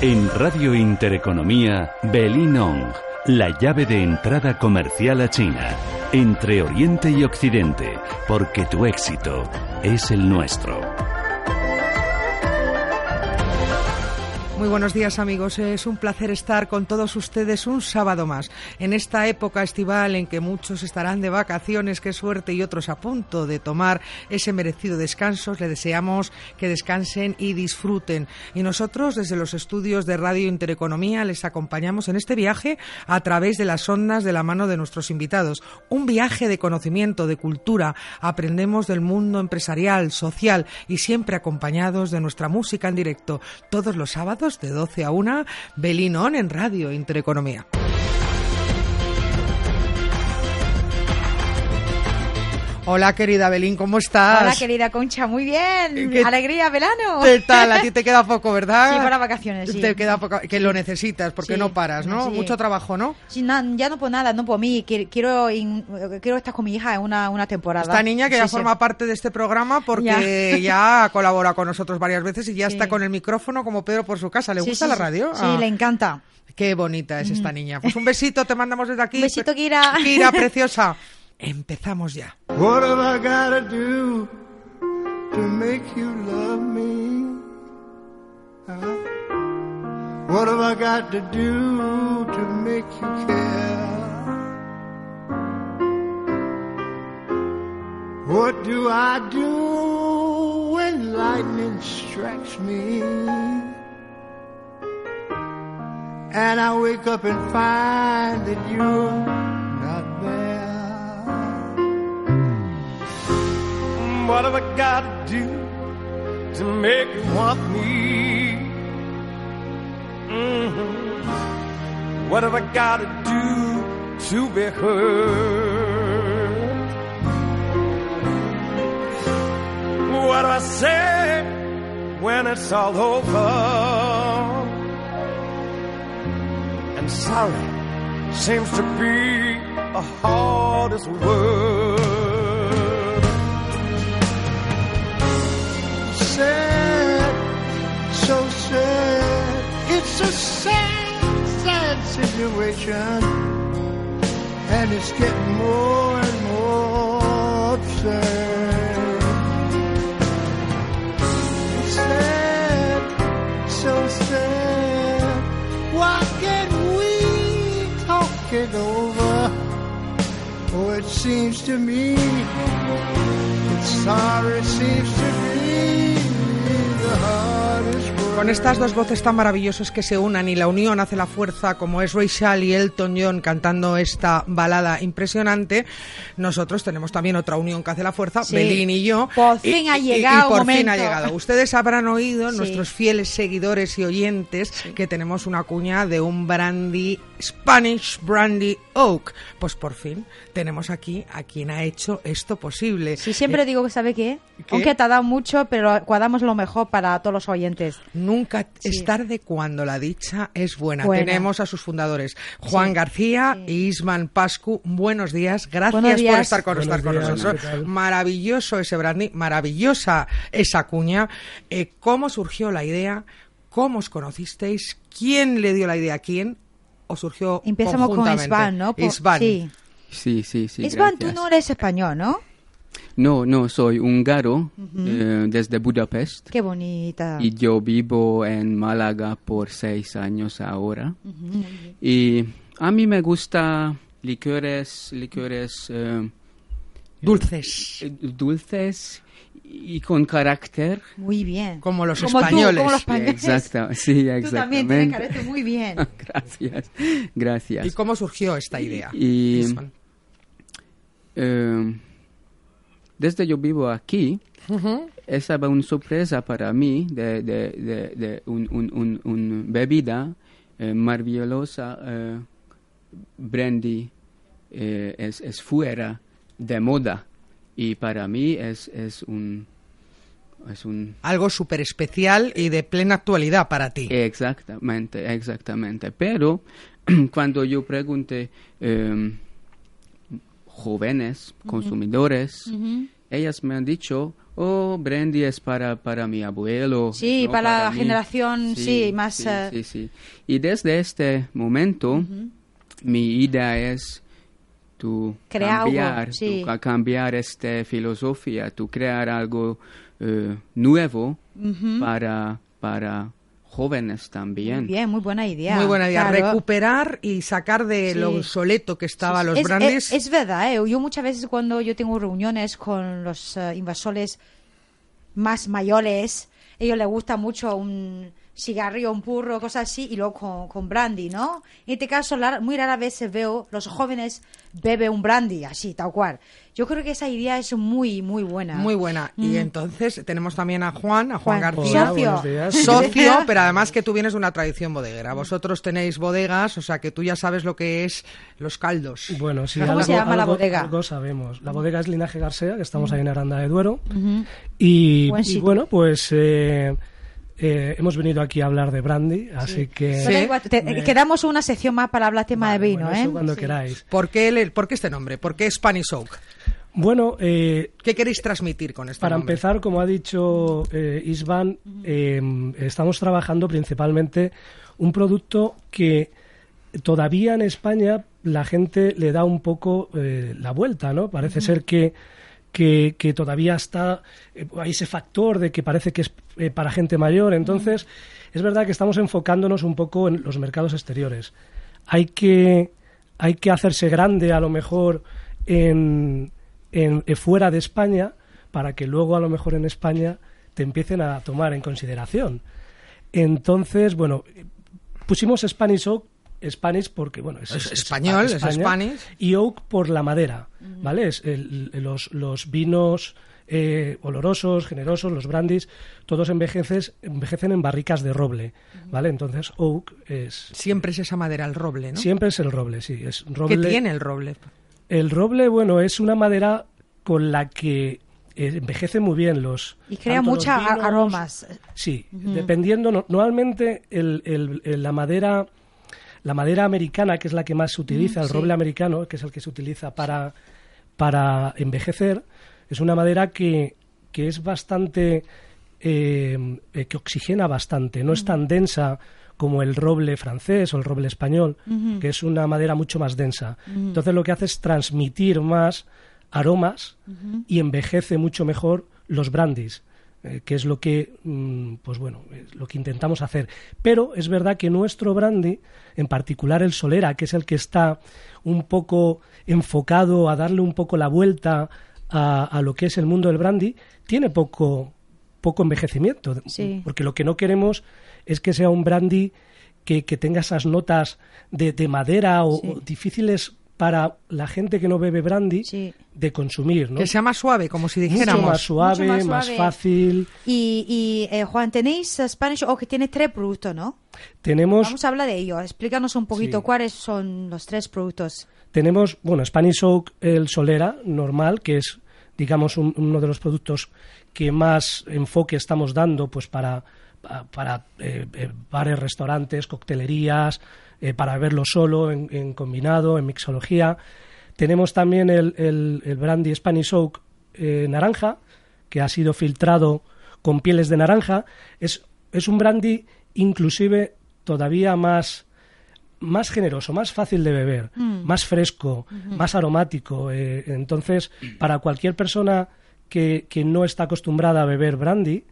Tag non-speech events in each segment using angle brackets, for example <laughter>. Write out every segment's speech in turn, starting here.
En Radio Intereconomía, Belinong, la llave de entrada comercial a China, entre Oriente y Occidente, porque tu éxito es el nuestro. Muy buenos días amigos, es un placer estar con todos ustedes un sábado más. En esta época estival en que muchos estarán de vacaciones, qué suerte, y otros a punto de tomar ese merecido descanso, les deseamos que descansen y disfruten. Y nosotros desde los estudios de Radio Intereconomía les acompañamos en este viaje a través de las ondas de la mano de nuestros invitados. Un viaje de conocimiento, de cultura, aprendemos del mundo empresarial, social y siempre acompañados de nuestra música en directo todos los sábados de 12 a 1, Belinón en Radio Intereconomía. Hola, querida Belín, ¿cómo estás? Hola, querida Concha, muy bien. ¿Qué- Alegría, verano. ¿Qué tal? A ti te <laughs> queda poco, ¿verdad? Sí, para vacaciones, sí. Te queda poco, que lo necesitas porque Sí, no paras, ¿no? sí. Mucho trabajo, ¿no? Sí, no, ya no por nada, no por mí. Quiero, quiero, estar con mi hija en una, una temporada. Esta niña que ya forma parte de este programa porque ya, <laughs> colabora con nosotros varias veces y ya está con el micrófono como Pedro por su casa. ¿Le gusta la radio? Sí, Ah, le encanta. Qué bonita es esta niña. Pues un besito te mandamos desde aquí. Un <laughs> besito, Kira. Kira, preciosa. Empezamos ya. What have I gotta do to make you love me? Huh? What have I got to do to make you care? What do I do when lightning strikes me? And I wake up and find that you're What have I got to do to make you want me? Mhm. What have I got to do to be heard? What do I say when it's all over? And sorry seems to be the hardest word. Sad, so sad. It's a sad, sad situation. And it's getting more and more absurd. It's sad, so sad. Why can't we talk it over? Oh, it seems to me that sorry it seems to be. Con estas dos voces tan maravillosas que se unan y la unión hace la fuerza, como es Ray Charles y Elton John cantando esta balada impresionante, nosotros tenemos también otra unión que hace la fuerza, Sí. Belín y yo. Por Y- fin ha y- y llegado por fin ha llegado. Ustedes habrán oído, Sí. nuestros fieles seguidores y oyentes, que tenemos una cuña de un brandy, Spanish Brandy Oak. Pues por fin tenemos aquí a quien ha hecho esto posible. Sí, siempre Eh, digo que sabe qué. ¿Qué? Aunque te ha dado mucho, pero guardamos lo mejor para todos los oyentes. Nunca Sí. es tarde cuando la dicha es buena. Buena. Tenemos a sus fundadores, Juan Sí. García e Isman Pascu. Buenos días, gracias Buenos por estar con, Buenos estar con días, nosotros. Maravilloso ese brandy, maravillosa esa cuña. Eh, ¿Cómo surgió la idea? ¿Cómo os conocisteis? ¿Quién le dio la idea a quién? ¿O surgió Empezamos con? Isvan, ¿no? Por- Isvan. Sí. Sí, sí, sí. Isvan, tú no eres español, ¿no? No, no, soy húngaro eh, desde Budapest Qué bonita. y yo vivo en Málaga por seis años ahora. Y a mí me gusta licores, licores eh, Dulces. eh, dulces y con carácter. Muy bien. Como los Como tú, españoles. como los españoles. Exacta, <laughs> sí, Tú también tienes exactamente. carácter muy bien. <laughs> gracias, gracias. ¿Y cómo surgió esta idea? Y-? Eh, desde yo vivo aquí, esa fue una sorpresa para mí de, de, de, de un, un, un, un bebida eh, maravillosa, eh, brandy, eh, es, es fuera de moda y para mí es, es un... Es un Algo súper especial y de plena actualidad para ti. Exactamente, exactamente. Pero <clears throat> cuando yo pregunté eh, jóvenes consumidores, ellas me han dicho, oh, brandy es para, para mi abuelo. Sí, no para la mí". generación, sí, más, Sí, eh, sí, sí. Y desde este momento, mi idea es algo, cambiar, sí. tu ca- cambiar esta filosofía, tu crear algo eh, nuevo para, para jóvenes también. Muy bien, muy buena idea. Muy buena idea. Claro. Recuperar y sacar de Sí. lo obsoleto que estaba Sí, los. Es, es verdad, ¿eh? yo muchas veces cuando yo tengo reuniones con los eh, invasores más mayores, ellos les gusta mucho un cigarrillo, un purro, cosas así, y luego con, con brandy, ¿no? En este caso, la- muy rara vez veo los jóvenes bebe un brandy, así, tal cual. Yo creo que esa idea es muy, muy buena. Muy buena. Y entonces tenemos también a Juan, a Juan, Juan, García. socio. buenos días. Socio, <laughs> pero además que tú vienes de una tradición bodeguera. Vosotros tenéis bodegas, o sea que tú ya sabes lo que es los caldos. Bueno, sí, ¿Cómo algo, se llama la algo- bodega? algo sabemos. La bodega es Linaje García, que estamos ahí en Aranda de Duero. y, Buen y sitio. bueno, pues eh, eh, hemos venido aquí a hablar de brandy, así que... Pero igual, te- me- Quedamos una sección más para hablar tema Vale, de vino, bueno, eso ¿eh? cuando Sí. queráis. ¿Por qué, el- por qué este nombre? ¿Por qué Spanish Oak? Bueno, eh, ¿Qué queréis transmitir con este Para nombre? empezar, como ha dicho eh, Isvan, eh, estamos trabajando principalmente un producto que todavía en España la gente le da un poco eh, la vuelta, ¿no? Parece ser que, que, todavía está, eh, hay ese factor de que parece que es eh, para gente mayor. Entonces, es verdad que estamos enfocándonos un poco en los mercados exteriores. Hay que, hay que hacerse grande a lo mejor en, en- eh, fuera de España para que luego a lo mejor en España te empiecen a tomar en consideración. Entonces, bueno, pusimos Spanish Oak, Spanish porque, bueno, es, Es es- español, es España, Spanish. Y Oak por la madera, ¿vale? Es el- los, los vinos eh, olorosos, generosos, los brandis, todos envejeces, envejecen en barricas de roble, ¿vale? Entonces, Oak es... Siempre es esa madera, el roble, ¿no? Siempre es el roble, sí. Es ¿Qué roble, tiene el roble? el roble, bueno, es una madera con la que eh, envejece muy bien los. Y crea vinos- aromas. Sí, dependiendo. no- normalmente el- el- el- la madera. La madera americana, que es la que más se utiliza, el sí. roble americano, que es el que se utiliza para, para envejecer, es una madera que, que es bastante. eh, eh, que oxigena bastante, no es tan densa como el roble francés o el roble español, que es una madera mucho más densa. Entonces lo que hace es transmitir más aromas y envejece mucho mejor los brandis, eh, que es lo que, mm, pues bueno, es lo que intentamos hacer. Pero es verdad que nuestro brandy, en particular el Solera, que es el que está un poco enfocado a darle un poco la vuelta a, a lo que es el mundo del brandy, tiene poco poco envejecimiento, Sí. porque lo que no queremos es que sea un brandy que, que tenga esas notas de, de madera o, Sí. o difíciles para la gente que no bebe brandy Sí. de consumir, ¿no? Que sea más suave, como si mucho dijéramos. más suave, Mucho más más, suave. fácil. Y, y eh, Juan, tenéis Spanish Oak que tiene tres productos, ¿no? Tenemos, Vamos a hablar de ello. Explícanos un poquito Sí. cuáles son los tres productos. tenemos, bueno, Spanish Oak, el Solera normal, que es, digamos, un- uno de los productos que más enfoque estamos dando, pues para pa- para eh, eh, bares, restaurantes, coctelerías, eh, para beberlo solo, en, en combinado, en mixología. Tenemos también el, el, el brandy Spanish Oak eh, naranja, que ha sido filtrado con pieles de naranja. Es, es un brandy inclusive todavía más más generoso, más fácil de beber, más fresco, más aromático. eh, entonces, para cualquier persona que, que no está acostumbrada a beber brandy,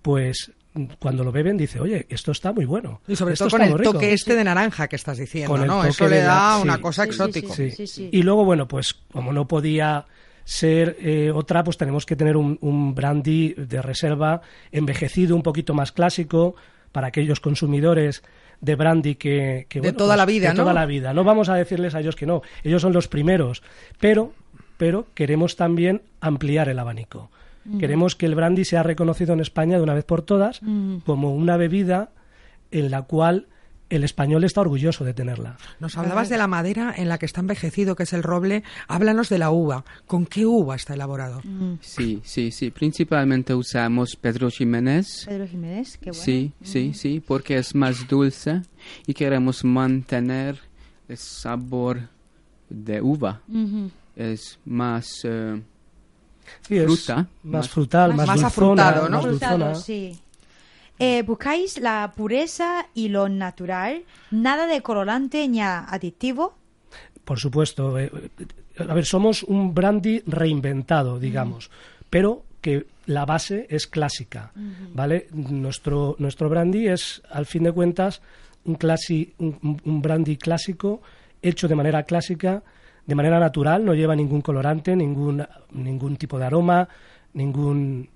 pues mm, cuando lo beben dice, oye, esto está muy bueno. Y sobre esto todo con el rico". toque este de naranja que estás diciendo, Con ¿no? Eso le la- da sí. una cosa Sí, sí, exótico. sí. Sí. sí. Y luego, bueno, pues como no podía ser eh, otra, pues tenemos que tener un, un brandy de reserva envejecido, un poquito más clásico, para aquellos consumidores de brandy que... que, De bueno, toda pues, la vida, de ¿no? toda la vida. No vamos a decirles a ellos que no, ellos son los primeros, pero, pero queremos también ampliar el abanico. Queremos que el brandy sea reconocido en España de una vez por todas como una bebida en la cual el español está orgulloso de tenerla. Nos hablabas de la madera en la que está envejecido, que es el roble. Háblanos de la uva. ¿Con qué uva está elaborado? Sí, sí, sí. Principalmente usamos Pedro Jiménez. Pedro Jiménez, qué bueno. Sí, sí, sí, porque es más dulce y queremos mantener el sabor de uva. Ujú. Es más eh, Sí, es Fruta, más, más- frutal, más, más dulzona, afrutado, ¿no? más Frutado, dulzona. sí. Eh, buscáis la pureza y lo natural, nada de colorante ni aditivo. Por supuesto. eh, eh, a ver, somos un brandy reinventado, digamos, pero que la base es clásica, ¿vale? Nuestro, nuestro brandy es, al fin de cuentas, un, clasi, un, un- un brandy clásico, hecho de manera clásica, de manera natural, no lleva ningún colorante, ningún, ningún tipo de aroma, ningún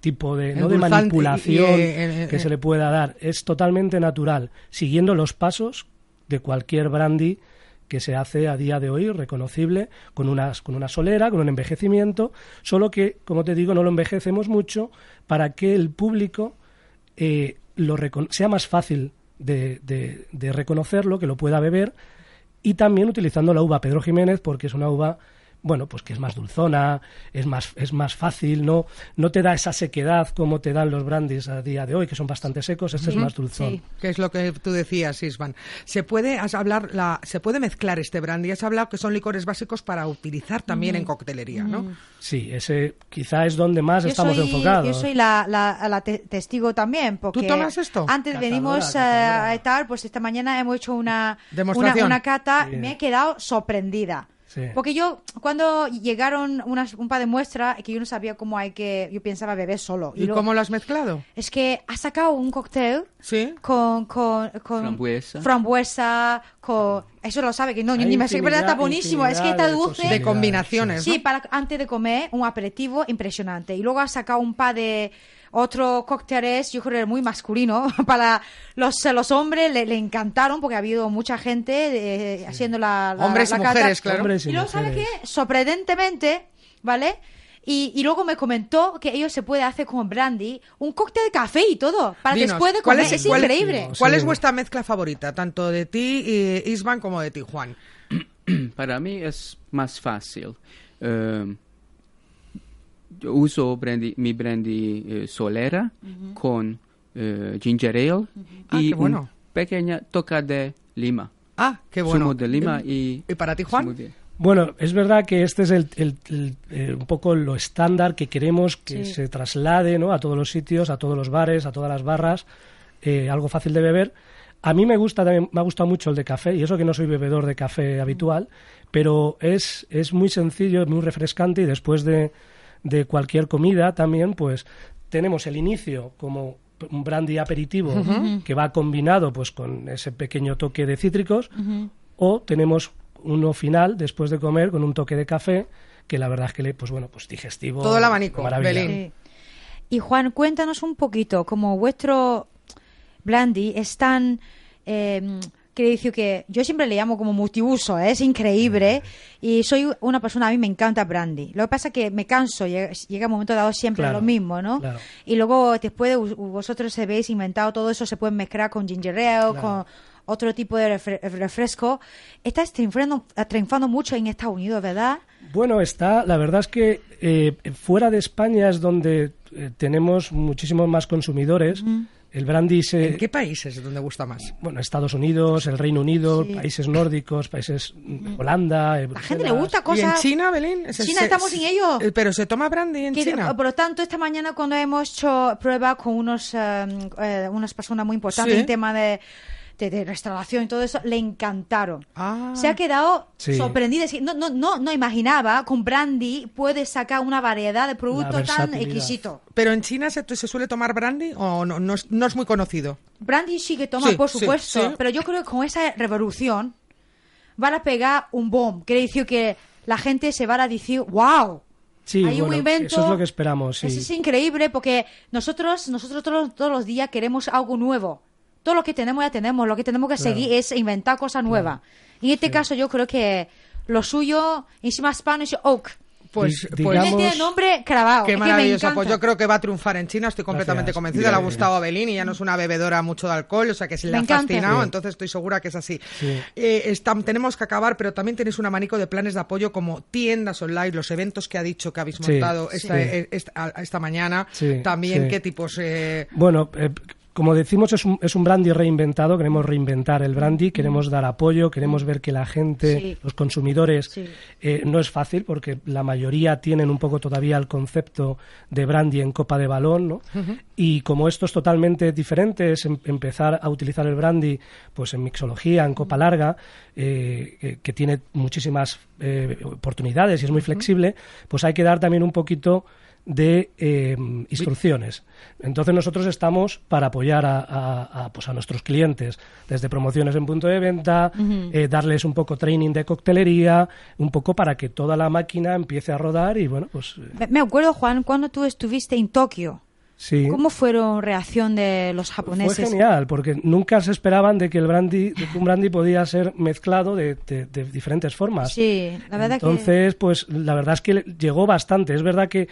tipo de, no de manipulación y, eh, eh, que eh. se le pueda dar. Es totalmente natural, siguiendo los pasos de cualquier brandy que se hace a día de hoy reconocible con unas con una solera, con un envejecimiento, solo que, como te digo, no lo envejecemos mucho para que el público eh, lo sea más fácil de, de- de reconocerlo, que lo pueda beber y también utilizando la uva Pedro Jiménez porque es una uva bueno, pues que es más dulzona, es más, es más fácil, no, no te da esa sequedad como te dan los brandies a día de hoy, que son bastante secos, este es más dulzón. sí. Que es lo que tú decías, Isvan. Se puede has hablar la, se puede mezclar este brandy. Has hablado que son licores básicos para utilizar también en coctelería, ¿no? Sí, ese quizá es donde más Yo estamos soy, enfocados. yo soy la, la- la te- testigo también. Porque tomas esto? Antes venimos eh, a tal, pues esta mañana hemos hecho una, Demostración. una, una cata Sí. me he quedado sorprendida. Sí. Porque yo, cuando llegaron unas, un par de muestras, que yo no sabía cómo hay que, yo pensaba beber solo. ¿Y luego- cómo lo has mezclado? Es que ha sacado un cóctel Sí. con, con, con Frambuesa. frambuesa, con... Eso lo sabe, que no, yo Hay ni me sé, pero está buenísimo. Es que está de dulce. De combinaciones, Sí, ¿no? para antes de comer un aperitivo impresionante. Y luego ha sacado un par de otros cócteles, yo creo que muy masculino, <laughs> para los, los hombres le, le encantaron porque ha habido mucha gente eh, haciendo la, la- Hombres y la cata. mujeres, claro. Hombres y Y luego, ¿sabes qué? Sorprendentemente, ¿vale? Y, y luego me comentó que ello se puede hacer con brandy, un cóctel de café y todo, para Dinos, después de ¿cuál comer. es- Es, cuál- increíble. ¿Cuál es vuestra mezcla favorita, tanto de ti, eh, Isvan, como de ti, Juan? <clears throat> Para mí es más fácil. Eh, yo uso brandy- mi brandy eh, solera con eh, ginger ale Ah, y qué bueno. una pequeña toca de lima. Ah, qué bueno. Zumo de lima y... ¿Y para ti, Juan? muy bien. Bueno, es verdad que este es el, el- el, eh, un poco lo estándar que queremos que Sí. se traslade ¿no? a todos los sitios, a todos los bares, a todas las barras, eh, algo fácil de beber. A mí me gusta también, me ha gustado mucho el de café, y eso que no soy bebedor de café habitual, pero es, es muy sencillo, muy refrescante y después de, de cualquier comida también, pues tenemos el inicio como un brandy aperitivo que va combinado pues con ese pequeño toque de cítricos o tenemos uno final después de comer con un toque de café que la verdad es que le pues bueno pues digestivo Todo el abanico. Sí. Y Juan, cuéntanos un poquito, como vuestro brandy es tan... Eh, quiero decir que yo siempre le llamo como multiuso, ¿eh? es increíble. Y soy una persona, a mí me encanta brandy. Lo que pasa es que me canso, llega, llega un momento dado siempre Claro, lo mismo, ¿no? claro. Y luego después u- vosotros se habéis inventado todo eso, se puede mezclar con ginger ale, Claro. con otro tipo de refre- refresco. Estás triunfando, triunfando mucho en Estados Unidos, ¿verdad? Bueno, está, la verdad es que eh, fuera de España es donde eh, tenemos muchísimos más consumidores. El brandy se... ¿En qué países es donde gusta más? Bueno, Estados Unidos, el Reino Unido, Sí. países nórdicos, países mm, Holanda, La gente le gusta ¿Y en cosas... China, Belén? Se- China, se- estamos en ello. Pero se toma brandy en Que- China. Por lo tanto, esta mañana cuando hemos hecho prueba con unos, eh, eh, unas personas muy importantes Sí. en tema de, de, de restauración y todo eso, le encantaron. Ah. Se ha quedado Sí. sorprendida. No, no, no, no imaginaba con brandy puedes sacar una variedad de productos tan exquisito. ¿Pero en China se, se suele tomar brandy o no, no, es, no es muy conocido? Brandy sí que toma, Sí, por supuesto, sí. pero yo creo que con esa revolución van a pegar un bomb. Quiere decir que la gente se va a decir, wow, Sí, hay un invento. eso es lo que esperamos, sí. Eso es increíble porque nosotros, nosotros todos, todos los días queremos algo nuevo. Todo lo que tenemos ya tenemos. Lo que tenemos que Claro. seguir es inventar cosas nuevas. En este caso yo creo que lo suyo, encima Spanish Oak. Pues, pues digamos- Tiene nombre clavado. Qué es que encanta. Pues yo creo que va a triunfar en China, estoy completamente Gracias. convencida. Le ha gustado a Belín y ya no es una bebedora mucho de alcohol, o sea que se le Me ha encanta. fascinado, Sí. entonces estoy segura que es así. Sí. Eh, está- tenemos que acabar, pero también tenéis un abanico de planes de apoyo como tiendas online, los eventos que ha dicho que habéis Sí. montado esta, Sí. eh, esta, a- esta mañana, Sí, también sí. qué tipos... eh, Bueno, eh, como decimos, es un, es un brandy reinventado. Queremos reinventar el brandy, queremos dar apoyo, queremos ver que la gente, Sí. los consumidores, Sí. eh, no es fácil porque la mayoría tienen un poco todavía el concepto de brandy en copa de balón, ¿no? Y como esto es totalmente diferente, es em- empezar a utilizar el brandy pues en mixología, en copa larga, eh, que, que tiene muchísimas eh, oportunidades y es muy flexible, pues hay que dar también un poquito de eh, instrucciones. Entonces nosotros estamos para apoyar a, a- a, pues a nuestros clientes, desde promociones en punto de venta, eh, darles un poco training de coctelería, un poco para que toda la máquina empiece a rodar y bueno, pues eh, Me- acuerdo, Juan, cuando tú estuviste en Tokio. sí. ¿Cómo fueron reacción de los Fue japoneses? genial, porque nunca se esperaban de que el brandy, de que un brandy podía ser mezclado de, de- de diferentes formas. Sí, la verdad que... Entonces, pues la verdad es que le- llegó bastante. Es verdad que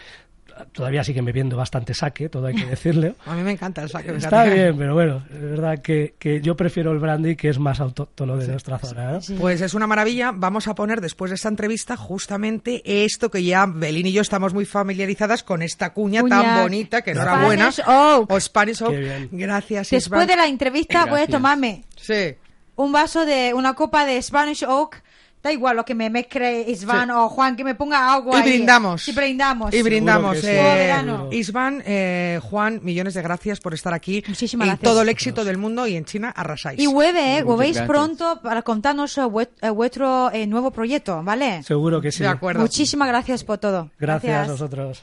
todavía siguen bebiendo bastante saque, todo hay que <laughs> decirle. a mí me encanta el saque. Está bien, pero bueno, es verdad que, que yo prefiero el brandy que es más autóctono de nuestra zona. ¿eh? Pues es una maravilla. Vamos a poner después de esta entrevista justamente esto que ya Belín y yo estamos muy familiarizadas con esta cuña Cuña. tan bonita, que enhorabuena. Spanish Oak. O Spanish Oak. Qué bien. Gracias, Después Isbal. de la entrevista voy a Gracias. tomarme Sí. un vaso de una copa de Spanish Oak. Da igual lo que me mezcle Isvan Sí. o Juan, que me ponga agua Y ahí. brindamos. Y brindamos. Y brindamos. eh. Isvan, eh, Juan, millones de gracias por estar aquí. Muchísimas y gracias. todo el éxito del mundo y en China arrasáis. Y vuelve, ¿eh? Gracias. pronto para contarnos eh, eh, vuestro eh, nuevo proyecto, ¿vale? Seguro que sí. De acuerdo. Muchísimas gracias por todo. Gracias, a vosotros.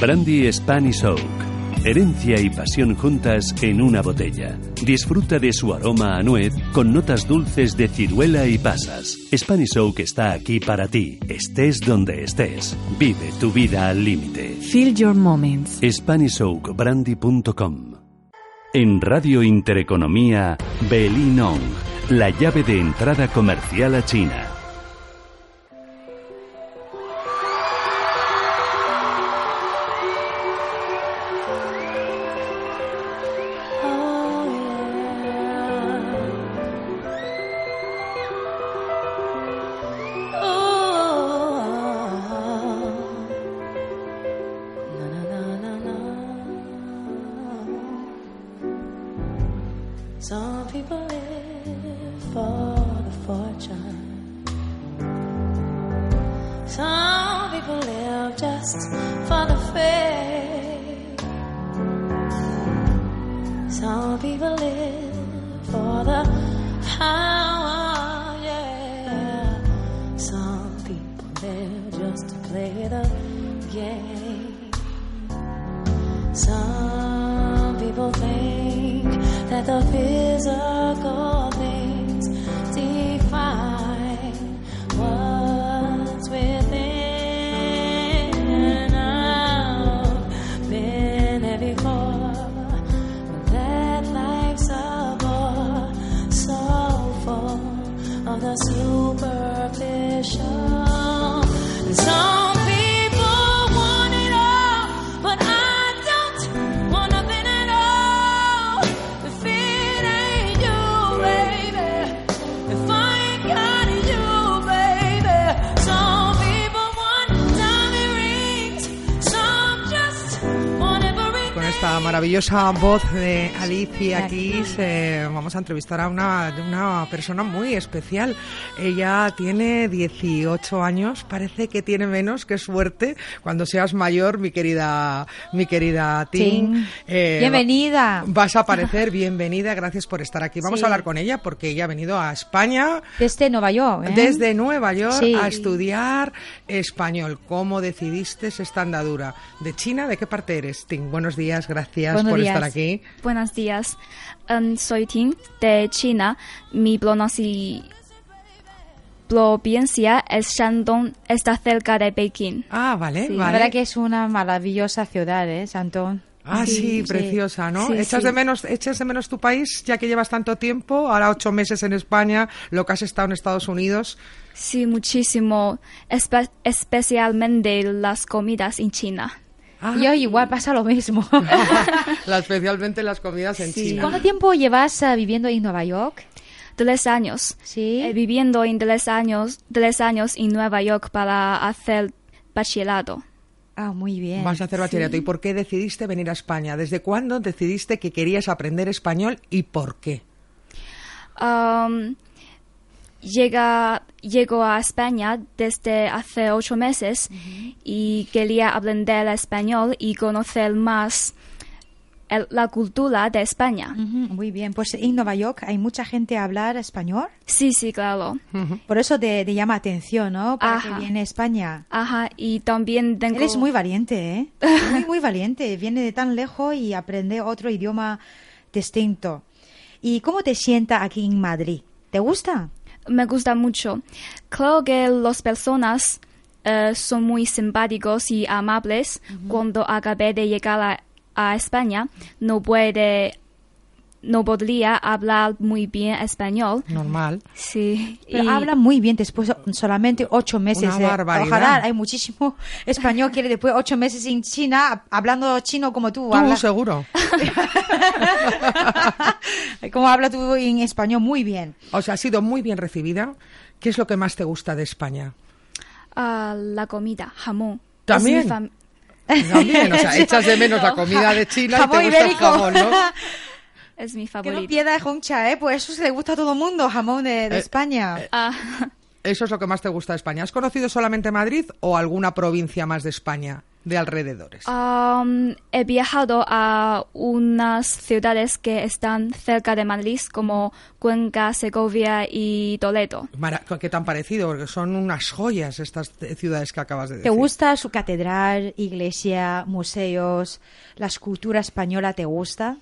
Brandy Spanish Oak. Herencia y pasión juntas en una botella. Disfruta de su aroma a nuez con notas dulces de ciruela y pasas. Spanish Oak está aquí para ti, estés donde estés. Vive tu vida al límite. Feel your moments. SpanishOakBrandy.com En Radio Intereconomía, Belinong, la llave de entrada comercial a China. Maravillosa voz de Alicia Keys, eh, vamos a entrevistar a una, una persona muy especial. Ella tiene 18 años, parece que tiene menos, qué suerte. Cuando seas mayor, mi querida, mi querida Tim. Tim. eh, Bienvenida. Vas a aparecer, bienvenida, gracias por estar aquí. Vamos Sí. a hablar con ella porque ella ha venido a España Desde Nueva York, ¿eh? desde Nueva York Sí. a estudiar español. ¿Cómo decidiste esta andadura? ¿De China? ¿De qué parte eres, Tim? Buenos días, gracias Buenos por días. estar aquí. Buenos días. Um, soy Ting de China. Mi pronunci- provincia es Shandong, está cerca de Pekín. Ah, vale, Sí. La vale. verdad que es una maravillosa ciudad, ¿eh, Santón? Ah, sí, Sí. preciosa, ¿no? Sí, ¿Echas, sí. De menos, ¿Echas de menos tu país, ya que llevas tanto tiempo? Ahora ocho meses en España, lo que has estado en Estados Unidos. Sí, muchísimo, espe- especialmente las comidas en China. Ah, Yo igual pasa lo mismo. <laughs> la- especialmente las comidas en Sí. China. ¿Cuánto tiempo llevas eh, viviendo en Nueva York? Tres años. Sí. Eh, viviendo en tres años, tres años en Nueva York para hacer bachillerato. Ah, muy bien. Vas a hacer bachillerato. ¿Y por qué decidiste venir a España? ¿Desde cuándo decidiste que querías aprender español y por qué? Um, llega, llegó a España desde hace ocho meses y quería aprender español y conocer más el- la cultura de España. Muy bien. Pues en Nueva York hay mucha gente a hablar español. Sí, sí, claro. Por eso te, te llama atención, ¿no? Para Ajá. que viene a España. Ajá, y también tengo... Eres muy valiente, ¿eh? <laughs> Muy, muy valiente. Viene de tan lejos y aprende otro idioma distinto. ¿Y cómo te sienta aquí en Madrid? ¿Te gusta? Me gusta mucho. Creo que las personas eh, son muy simpáticos y amables. Cuando acabé de llegar a, a España, no puede, no podría hablar muy bien español. Normal. Sí. Pero y- habla muy bien después de solamente ocho meses. Una eh. barbaridad. Ojalá hay muchísimo <laughs> español que después de ocho meses en China, hablando chino como tú. Tú, habla- seguro. <laughs> como habla tú en español muy bien. O sea, has sido muy bien recibida. ¿Qué es lo que más te gusta de España? ah, la comida, jamón. ¿También? Es mi fam- También, o sea, <laughs> echas de menos la comida de China y te gusta el jamón, ¿no? <laughs> Es mi Que no favorito. pierda Honcha, ¿eh? Pues eso se le gusta a todo el mundo, jamón de, de Eh, España. Ah, Eso es lo que más te gusta de España. ¿Has conocido solamente Madrid o alguna provincia más de España, de alrededores? Um, he viajado a unas ciudades que están cerca de Madrid, como Cuenca, Segovia y Toledo. Mara- ¿Qué tan parecido? Porque son unas joyas estas eh, ciudades que acabas de ¿Te decir. gusta su catedral, iglesia, museos, la escultura española? ¿Te gusta?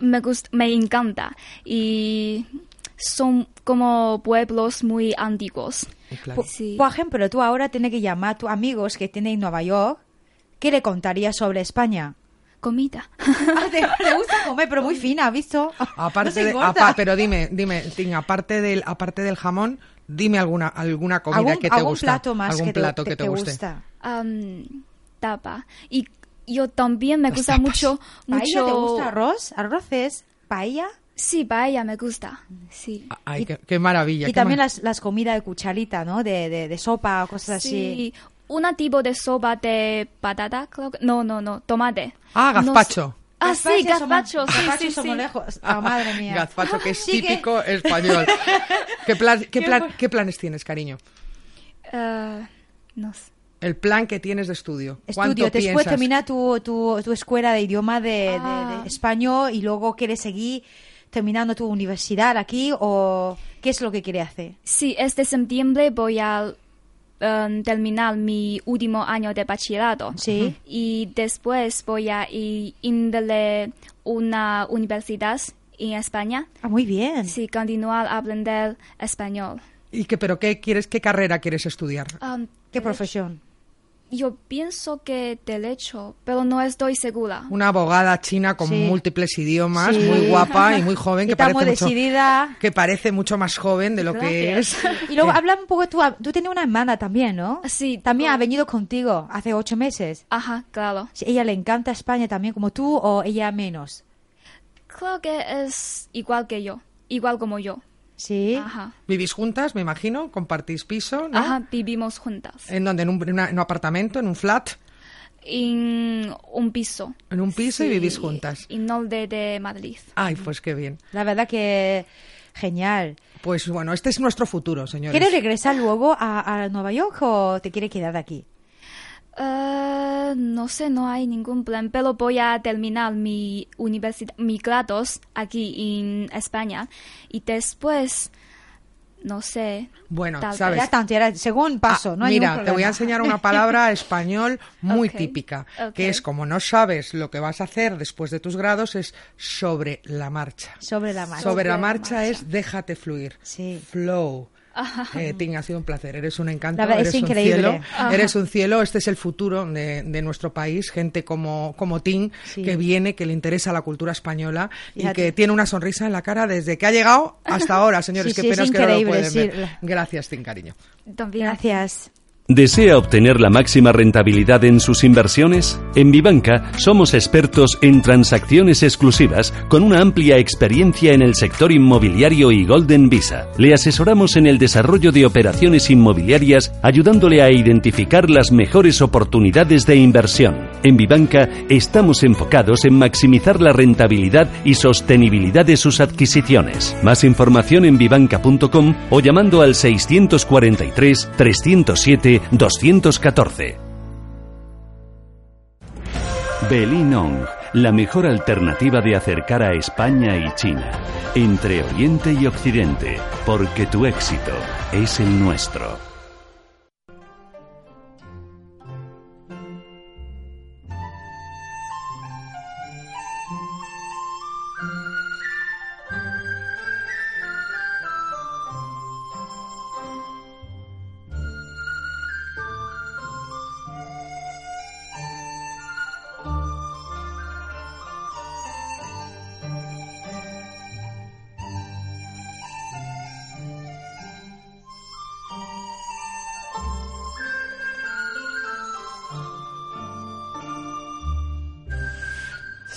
Me gusta, me encanta y son como pueblos muy antiguos. Claro. Sí. Por ejemplo, tú ahora tienes que llamar a tus amigos que tienen en Nueva York. ¿Qué le contarías sobre España? Comida. <laughs> Ah, ¿Te, te gusta comer, pero muy fina, ¿has visto? Aparte <laughs> No se de- engorda. apa- pero dime, dime, Tim, aparte del, aparte del jamón, dime alguna, alguna comida ¿Algún, que te algún gusta. plato más algún que plato te- que te, te guste. gusta? Um, tapa. Y yo también me gusta tapas. mucho, ¿Paella mucho. te gusta arroz? ¿Arroces? ¿Paella? Sí, paella me gusta. Sí. Ay, Y- qué, qué maravilla. Y qué también las, las comidas de cucharita, ¿no? De, de, de sopa o cosas así. Sí. Un tipo de sopa de patata, creo que. No, no, no, tomate. Ah, No gazpacho. sé- Ah, sí, Gazpacho somos- gazpacho, sí, gazpacho sí, somos sí. lejos. Ah, madre mía. <laughs> Gazpacho, que es típico español. ¿Qué, plan- qué, <laughs> plan- qué planes tienes, cariño? Eh, no sé. El plan que tienes de estudio. ¿Cuánto Estudio, después piensas? termina tu, tu, tu escuela de idioma de, de- Ah. de español y luego quieres seguir terminando tu universidad aquí o qué es lo que quieres hacer. Sí, este septiembre voy a em, terminar mi último año de bachillerato. Sí. Y después voy a ir a una universidad en España. Ah, muy bien. Sí, continuar a aprender español. ¿Y qué, pero qué quieres, qué carrera quieres estudiar? Em, ¿Qué profesión? Yo pienso que derecho, pero no estoy segura. Una abogada china con Sí. múltiples idiomas, Sí. muy <laughs> guapa y muy joven, que parece, mucho, decidida. que parece mucho más joven de lo que es. <laughs> Y luego habla un poco, tú, tú tenías una hermana también, ¿no? Sí, También ha venido contigo hace ocho meses. Ajá, claro. Sí, ¿Ella le encanta España también como tú o ella menos? Creo que es igual que yo, igual como yo. Sí. Ajá. Vivís juntas, me imagino, compartís piso, ¿no? Ajá, vivimos juntas. ¿En dónde? ¿En un, en una- en un apartamento? ¿En un flat? En un piso. En un piso y Sí, vivís juntas. En norte de Madrid. Ay, pues qué bien. La verdad que genial. Pues bueno, este es nuestro futuro, señores. ¿Quieres regresar luego a, a Nueva York o te quieres quedar aquí? Eh, no sé, no hay ningún plan, pero voy a terminar mi universidad, mis grados aquí en España y después, no sé. Bueno, tal ¿sabes? Ya según paso, Ah, no hay mira, te voy a enseñar una palabra <laughs> español muy típica, que es como no sabes lo que vas a hacer después de tus grados, es sobre la marcha. Sobre la marcha. Sobre la marcha es déjate fluir. Sí. Flow. Eh, Ting, ha sido un placer. Eres un encanto. La verdad, eres es un increíble. cielo. Ajá. Eres un cielo. Este es el futuro de, de nuestro país. Gente como, como Ting, Sí. que viene, que le interesa la cultura española y que tiene una sonrisa en la cara desde que ha llegado hasta ahora, <laughs> señores. Sí, Qué sí, pena es que no lo increíble, pueden ver. Gracias, Ting, cariño. Gracias. ¿Desea obtener la máxima rentabilidad en sus inversiones? En Vivanca somos expertos en transacciones exclusivas con una amplia experiencia en el sector inmobiliario y Golden Visa. Le asesoramos en el desarrollo de operaciones inmobiliarias ayudándole a identificar las mejores oportunidades de inversión. En Vivanca estamos enfocados en maximizar la rentabilidad y sostenibilidad de sus adquisiciones. Más información en vivanca.com o llamando al 643 307 214. Belinong, la mejor alternativa de acercar a España y China, entre Oriente y Occidente, porque tu éxito es el nuestro.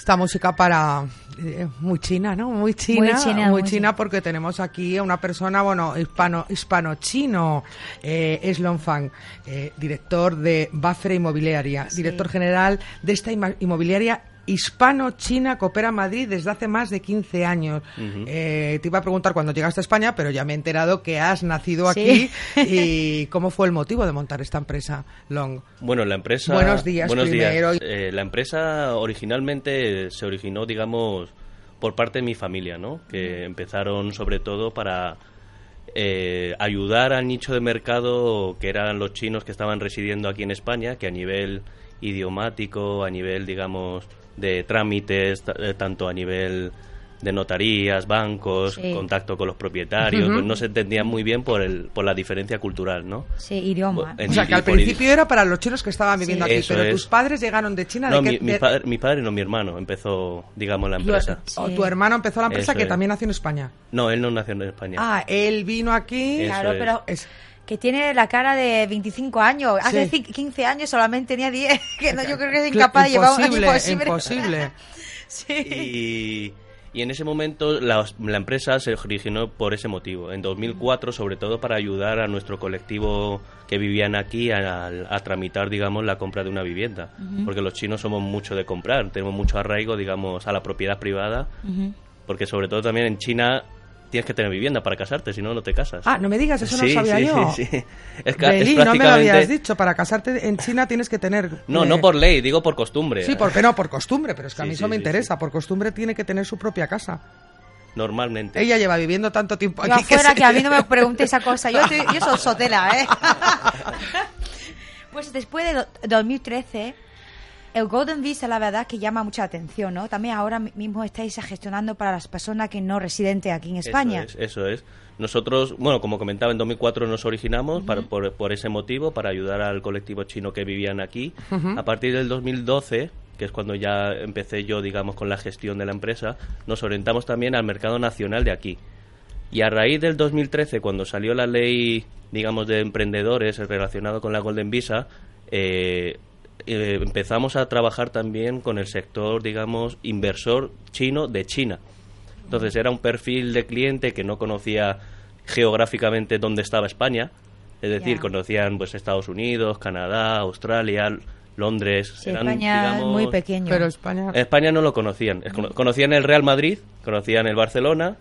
Esta música para eh, muy china, ¿no? Muy china, Muy china, muy china, porque tenemos aquí a una persona, bueno, hispano, hispano-chino, eh, es Long Fang, eh, director de Bafre Inmobiliaria, director general de esta inmobiliaria hispano-china que opera en Madrid desde hace más de 15 años. Eh, te iba a preguntar cuando llegaste a España, pero ya me he enterado que has nacido aquí <laughs> y cómo fue el motivo de montar esta empresa, Long. Bueno, la empresa. Buenos días, buenos días. primero. Eh, la empresa originalmente se originó, digamos, por parte de mi familia, ¿no? Que empezaron sobre todo para eh, ayudar al nicho de mercado que eran los chinos que estaban residiendo aquí en España, que a nivel idiomático, a nivel, digamos, de trámites, eh, tanto a nivel de notarías, bancos, Sí. contacto con los propietarios, Ujú. pues no se entendían muy bien por, el, por la diferencia cultural, ¿no? Sí, idioma. En- O sea, que al principio era para los chinos que estaban viviendo Sí. aquí, Eso pero es. tus padres llegaron de China. No, ¿de mi, qué- mi de- padre, mi padre no, mi hermano empezó, digamos, la empresa. o Sí. tu hermano empezó la empresa Eso que es. también nació en España. No, él no nació en España. Ah, él vino aquí. Eso Claro, es. pero Es- que tiene la cara de 25 años. Hace Sí. ci- 15 años solamente tenía 10. <laughs> Que no, yo creo que es incapaz de llevar un imposible, imposible. imposible. <laughs> Sí. Y, y en ese momento la, la empresa se originó por ese motivo. En 2004, sobre todo para ayudar a nuestro colectivo que vivían aquí a, a tramitar, digamos, la compra de una vivienda. Porque los chinos somos mucho de comprar, tenemos mucho arraigo, digamos, a la propiedad privada. Porque sobre todo también en China tienes que tener vivienda para casarte, si no, no te casas. Ah, no me digas, eso no lo sabía sí, yo. sí, sí. Es, es Belí, no me lo prácticamente- habías dicho. Para casarte en China tienes que tener. No, eh, no por ley, digo por costumbre. Sí, porque no, por costumbre, pero es que a mí sí, eso me sí, interesa. Por costumbre tiene que tener su propia casa. Normalmente. Ella lleva viviendo tanto tiempo Yo aquí afuera se- que a mí no me <laughs> pregunte esa cosa. Yo, yo soy sotela, ¿eh? <laughs> pues después de do- 2013, el Golden Visa, la verdad, que llama mucha atención, ¿no? También ahora mi- mismo estáis gestionando para las personas que no residentes aquí en España. Eso es, eso es. Nosotros, bueno, como comentaba, en 2004 nos originamos para- por, por ese motivo, para ayudar al colectivo chino que vivían aquí. A partir del 2012, que es cuando ya empecé yo, digamos, con la gestión de la empresa, nos orientamos también al mercado nacional de aquí. Y a raíz del 2013, cuando salió la ley, digamos, de emprendedores relacionado con la Golden Visa, eh, eh, empezamos a trabajar también con el sector, digamos, inversor chino de China. Entonces era un perfil de cliente que no conocía geográficamente dónde estaba España, es decir, conocían pues Estados Unidos, Canadá, Australia, Londres. Sí, eran, España es digamos, muy pequeño. Pero España. España no lo conocían. Conocían el Real Madrid, conocían el Barcelona,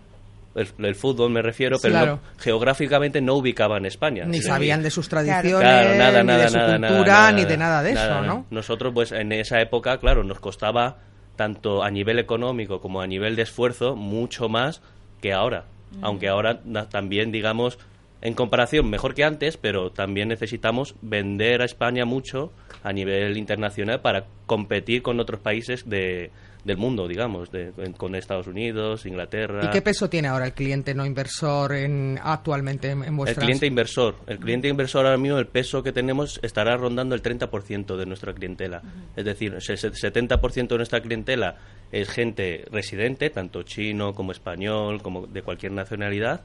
el, el fútbol me refiero, pero Claro. no- geográficamente no ubicaban España. Ni sabían de sus tradiciones, Claro, nada, ni nada, de su nada, cultura, nada, ni de nada de nada. eso, ¿no? Nosotros, pues en esa época, claro, nos costaba tanto a nivel económico como a nivel de esfuerzo mucho más que ahora. Aunque ahora también, digamos, en comparación mejor que antes, pero también necesitamos vender a España mucho a nivel internacional para competir con otros países de, del mundo, digamos, de- con Estados Unidos, Inglaterra. ¿Y qué peso tiene ahora el cliente no inversor en, actualmente en, en El vuestras... cliente inversor. El cliente inversor ahora mismo, el peso que tenemos estará rondando el 30% de nuestra clientela. Es decir, se- 70% de nuestra clientela es gente residente, tanto chino como español, como de cualquier nacionalidad.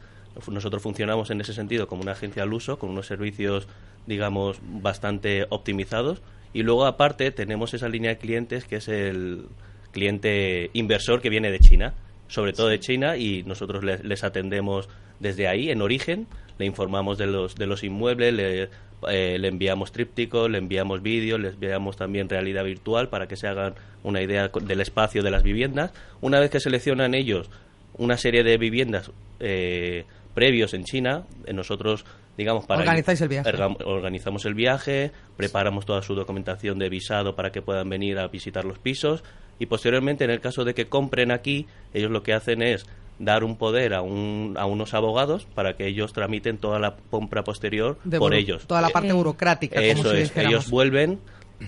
Nosotros funcionamos en ese sentido como una agencia al uso, con unos servicios, digamos, bastante optimizados. Y luego, aparte, tenemos esa línea de clientes que es el cliente inversor que viene de China, sobre todo de China, y nosotros le- les, atendemos desde ahí, en origen, le informamos de los, de los inmuebles, le, eh, le enviamos trípticos, le enviamos vídeos, les enviamos también realidad virtual para que se hagan una idea del espacio de las viviendas. Una vez que seleccionan ellos una serie de viviendas eh, previos en China, eh, nosotros, digamos, para Organizáis el viaje. Orga- organizamos el viaje, preparamos toda su documentación de visado para que puedan venir a visitar los pisos y posteriormente, en el caso de que compren aquí, ellos lo que hacen es dar un poder a, un, a unos abogados para que ellos tramiten toda la compra posterior de por ellos. Toda la parte Eh, burocrática, como Eso si es, dijéramos. ellos vuelven,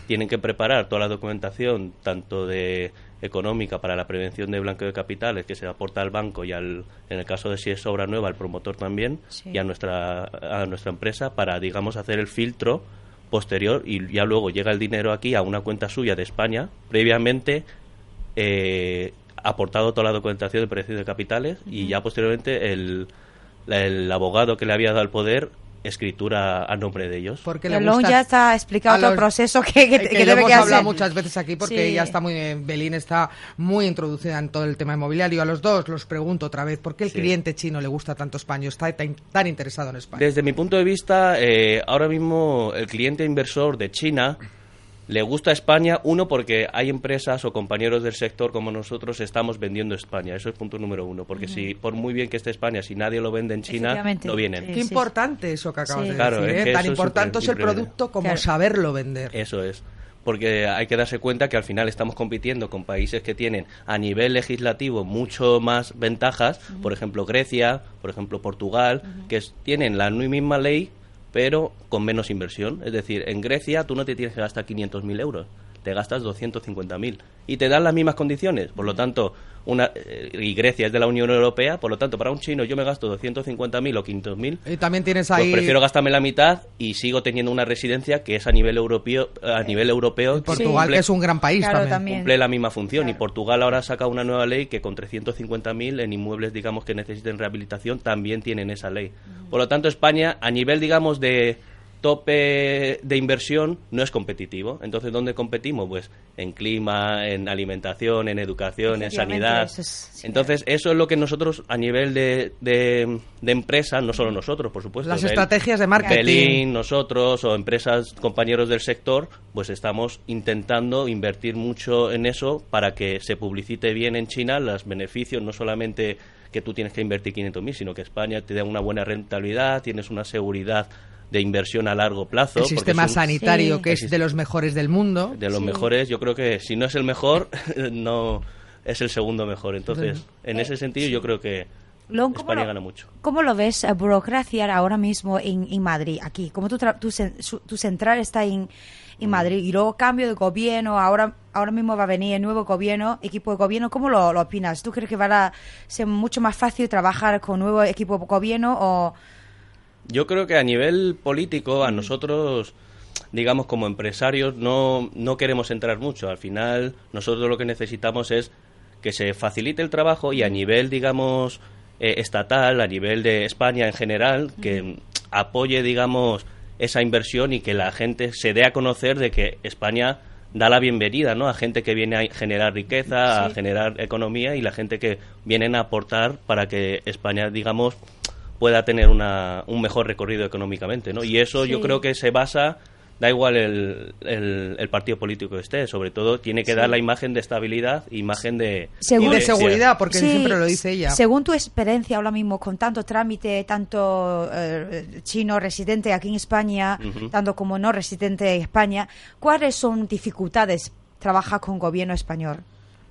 tienen que preparar toda la documentación, tanto de económica para la prevención de blanqueo de capitales que se aporta al banco y al, en el caso de si es obra nueva al promotor también Sí. y a nuestra a nuestra empresa para digamos hacer el filtro posterior y ya luego llega el dinero aquí a una cuenta suya de España previamente eh, aportado toda la documentación de prevención de capitales y ya posteriormente el, la- el abogado que le había dado el poder escritura a nombre de ellos Porque El Long ya está explicado todo el proceso que, que, que debe hemos que hablado muchas veces aquí porque Sí. ella está muy eh, Belín está muy introducida en todo el tema inmobiliario. A los dos los pregunto otra vez, ¿por qué el Sí. cliente chino le gusta tanto España? Está tan, tan interesado en España. Desde mi punto de vista, eh, ahora mismo el cliente inversor de China le gusta España, uno, porque hay empresas o compañeros del sector como nosotros estamos vendiendo España. Eso es punto número uno. Porque si, por muy bien que esté España, si nadie lo vende en China, no vienen. Qué importante eso que acabas Sí. de Claro, decir. es ¿eh? que Tan importante es el producto como Claro. saberlo vender. Eso es. Porque hay que darse cuenta que al final estamos compitiendo con países que tienen a nivel legislativo mucho más ventajas, por ejemplo Grecia, por ejemplo Portugal, que tienen la misma ley pero con menos inversión. Es decir, en Grecia tú no te tienes que gastar 500.000 euros, te gastas 250.000 y te dan las mismas condiciones. Por lo tanto, una, eh, y Grecia es de la Unión Europea, por lo tanto, para un chino yo me gasto 250.000 o 500.000 Y también tienes pues ahí... prefiero gastarme la mitad y sigo teniendo una residencia que es a nivel europeo, a nivel europeo. Portugal, que es un gran país Claro, también. también. Cumple la misma función y Portugal ahora saca una nueva ley que con 350.000 en inmuebles, digamos, que necesiten rehabilitación también tienen esa ley. Por lo tanto, España, a nivel, digamos, de tope de inversión, no es competitivo. Entonces, ¿dónde competimos? Pues en clima, en alimentación, en educación, en sanidad. eso es- sí. Entonces, eso es lo que nosotros, a nivel de, de, de empresa, no solo nosotros, por supuesto. Las estrategias de marketing. Belín, nosotros o empresas, compañeros del sector, pues estamos intentando invertir mucho en eso para que se publicite bien en China los beneficios, no solamente que tú tienes que invertir 500.000, sino que España te da una buena rentabilidad, tienes una seguridad de inversión a largo plazo. El sistema un- sanitario, que es de los mejores del mundo. de los mejores, yo creo que si no es el mejor, <laughs> no es el segundo mejor. Entonces, en ese sentido, yo creo que Lon, ¿cómo España lo- gana mucho. ¿Cómo lo ves, eh, burocracia ahora mismo en, en Madrid, aquí? Como tu, tra- tu, su- tu central está en, en Mm. Madrid y luego cambio de gobierno, ahora ahora mismo va a venir el nuevo gobierno, equipo de gobierno, ¿cómo lo, lo opinas? ¿Tú crees que va a ser mucho más fácil trabajar con nuevo equipo de gobierno o...? Yo creo que a nivel político, a nosotros, digamos, como empresarios, no, no queremos entrar mucho. Al final, nosotros lo que necesitamos es que se facilite el trabajo y a nivel, digamos, eh, estatal, a nivel de España en general, que apoye, digamos, esa inversión y que la gente se dé a conocer de que España da la bienvenida ¿no? a gente que viene a generar riqueza, a generar economía y la gente que vienen a aportar para que España, digamos, pueda tener una, un mejor recorrido económicamente, ¿no? Y eso yo creo que se basa, da igual el, el, el partido político que esté, sobre todo tiene que Sí. dar la imagen de estabilidad, imagen de... Y de seguridad, porque Sí, siempre lo dice ella. Según tu experiencia ahora mismo con tanto trámite, tanto eh, chino residente aquí en España, tanto como no residente en España, ¿cuáles son dificultades trabajar con gobierno español?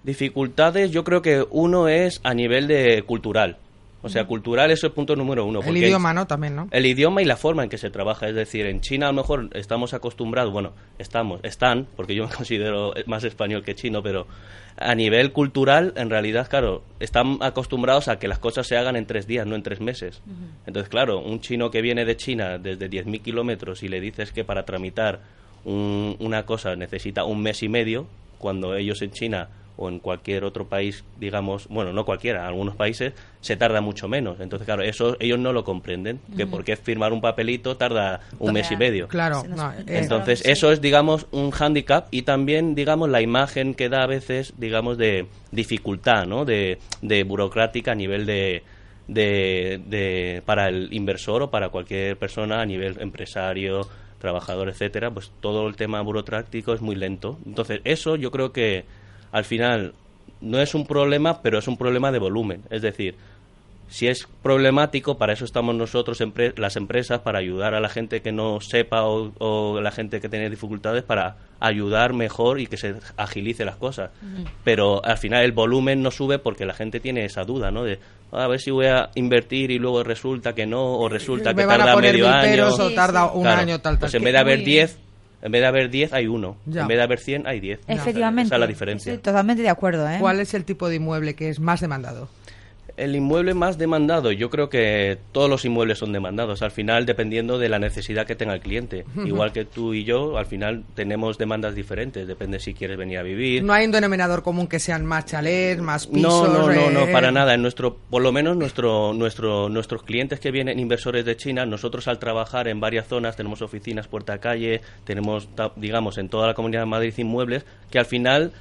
Dificultades, yo creo que uno es a nivel de cultural. O sea, cultural eso es punto número uno. El idioma, ¿no? También, ¿no? El idioma y la forma en que se trabaja. Es decir, en China a lo mejor estamos acostumbrados, bueno, estamos, están, porque yo me <laughs> considero más español que chino, pero a nivel cultural, en realidad, claro, están acostumbrados a que las cosas se hagan en tres días, no en tres meses. Entonces, claro, un chino que viene de China desde 10.000 kilómetros y le dices que para tramitar un- una cosa necesita un mes y medio, cuando ellos en China o en cualquier otro país, digamos, bueno, no cualquiera, algunos países se tarda mucho menos. Entonces, claro, eso ellos no lo comprenden, que Ujú. por qué firmar un papelito tarda un mes y medio. Claro, no, eh, Entonces, eso es, digamos, un hándicap y también, digamos, la imagen que da a veces, digamos, de dificultad, ¿no? De, de burocrática a nivel de, de, de- para el inversor o para cualquier persona a nivel empresario, trabajador, etcétera, pues todo el tema burocrático es muy lento. Entonces, eso yo creo que al final no es un problema, pero es un problema de volumen. Es decir, si es problemático, para eso estamos nosotros, empre- las empresas, para ayudar a la gente que no sepa o, o la gente que tiene dificultades, para ayudar mejor y que se agilice las cosas. Pero al final el volumen no sube porque la gente tiene esa duda, ¿no? De "Ah, a ver si voy a invertir y luego resulta que no, o resulta Me que tarda medio año. o tarda un año, tal, tal. Pues en vez de haber muy- 10, en vez de haber 10 hay uno. Ya. En vez de haber 100 hay 10. Efectivamente. Esa es la diferencia. Estoy totalmente de acuerdo, ¿eh? ¿Cuál es el tipo de inmueble que es más demandado? El inmueble más demandado, yo creo que todos los inmuebles son demandados, al final dependiendo de la necesidad que tenga el cliente. Igual que tú y yo, al final tenemos demandas diferentes, depende si quieres venir a vivir. No hay un denominador común que sean más chalés, más No, pisos. no, no, eh, no, para nada. En nuestro, por lo menos nuestro, nuestro, nuestros clientes que vienen inversores de China, nosotros al trabajar en varias zonas, tenemos oficinas puerta a calle, tenemos, digamos, en toda la comunidad de Madrid inmuebles, que al final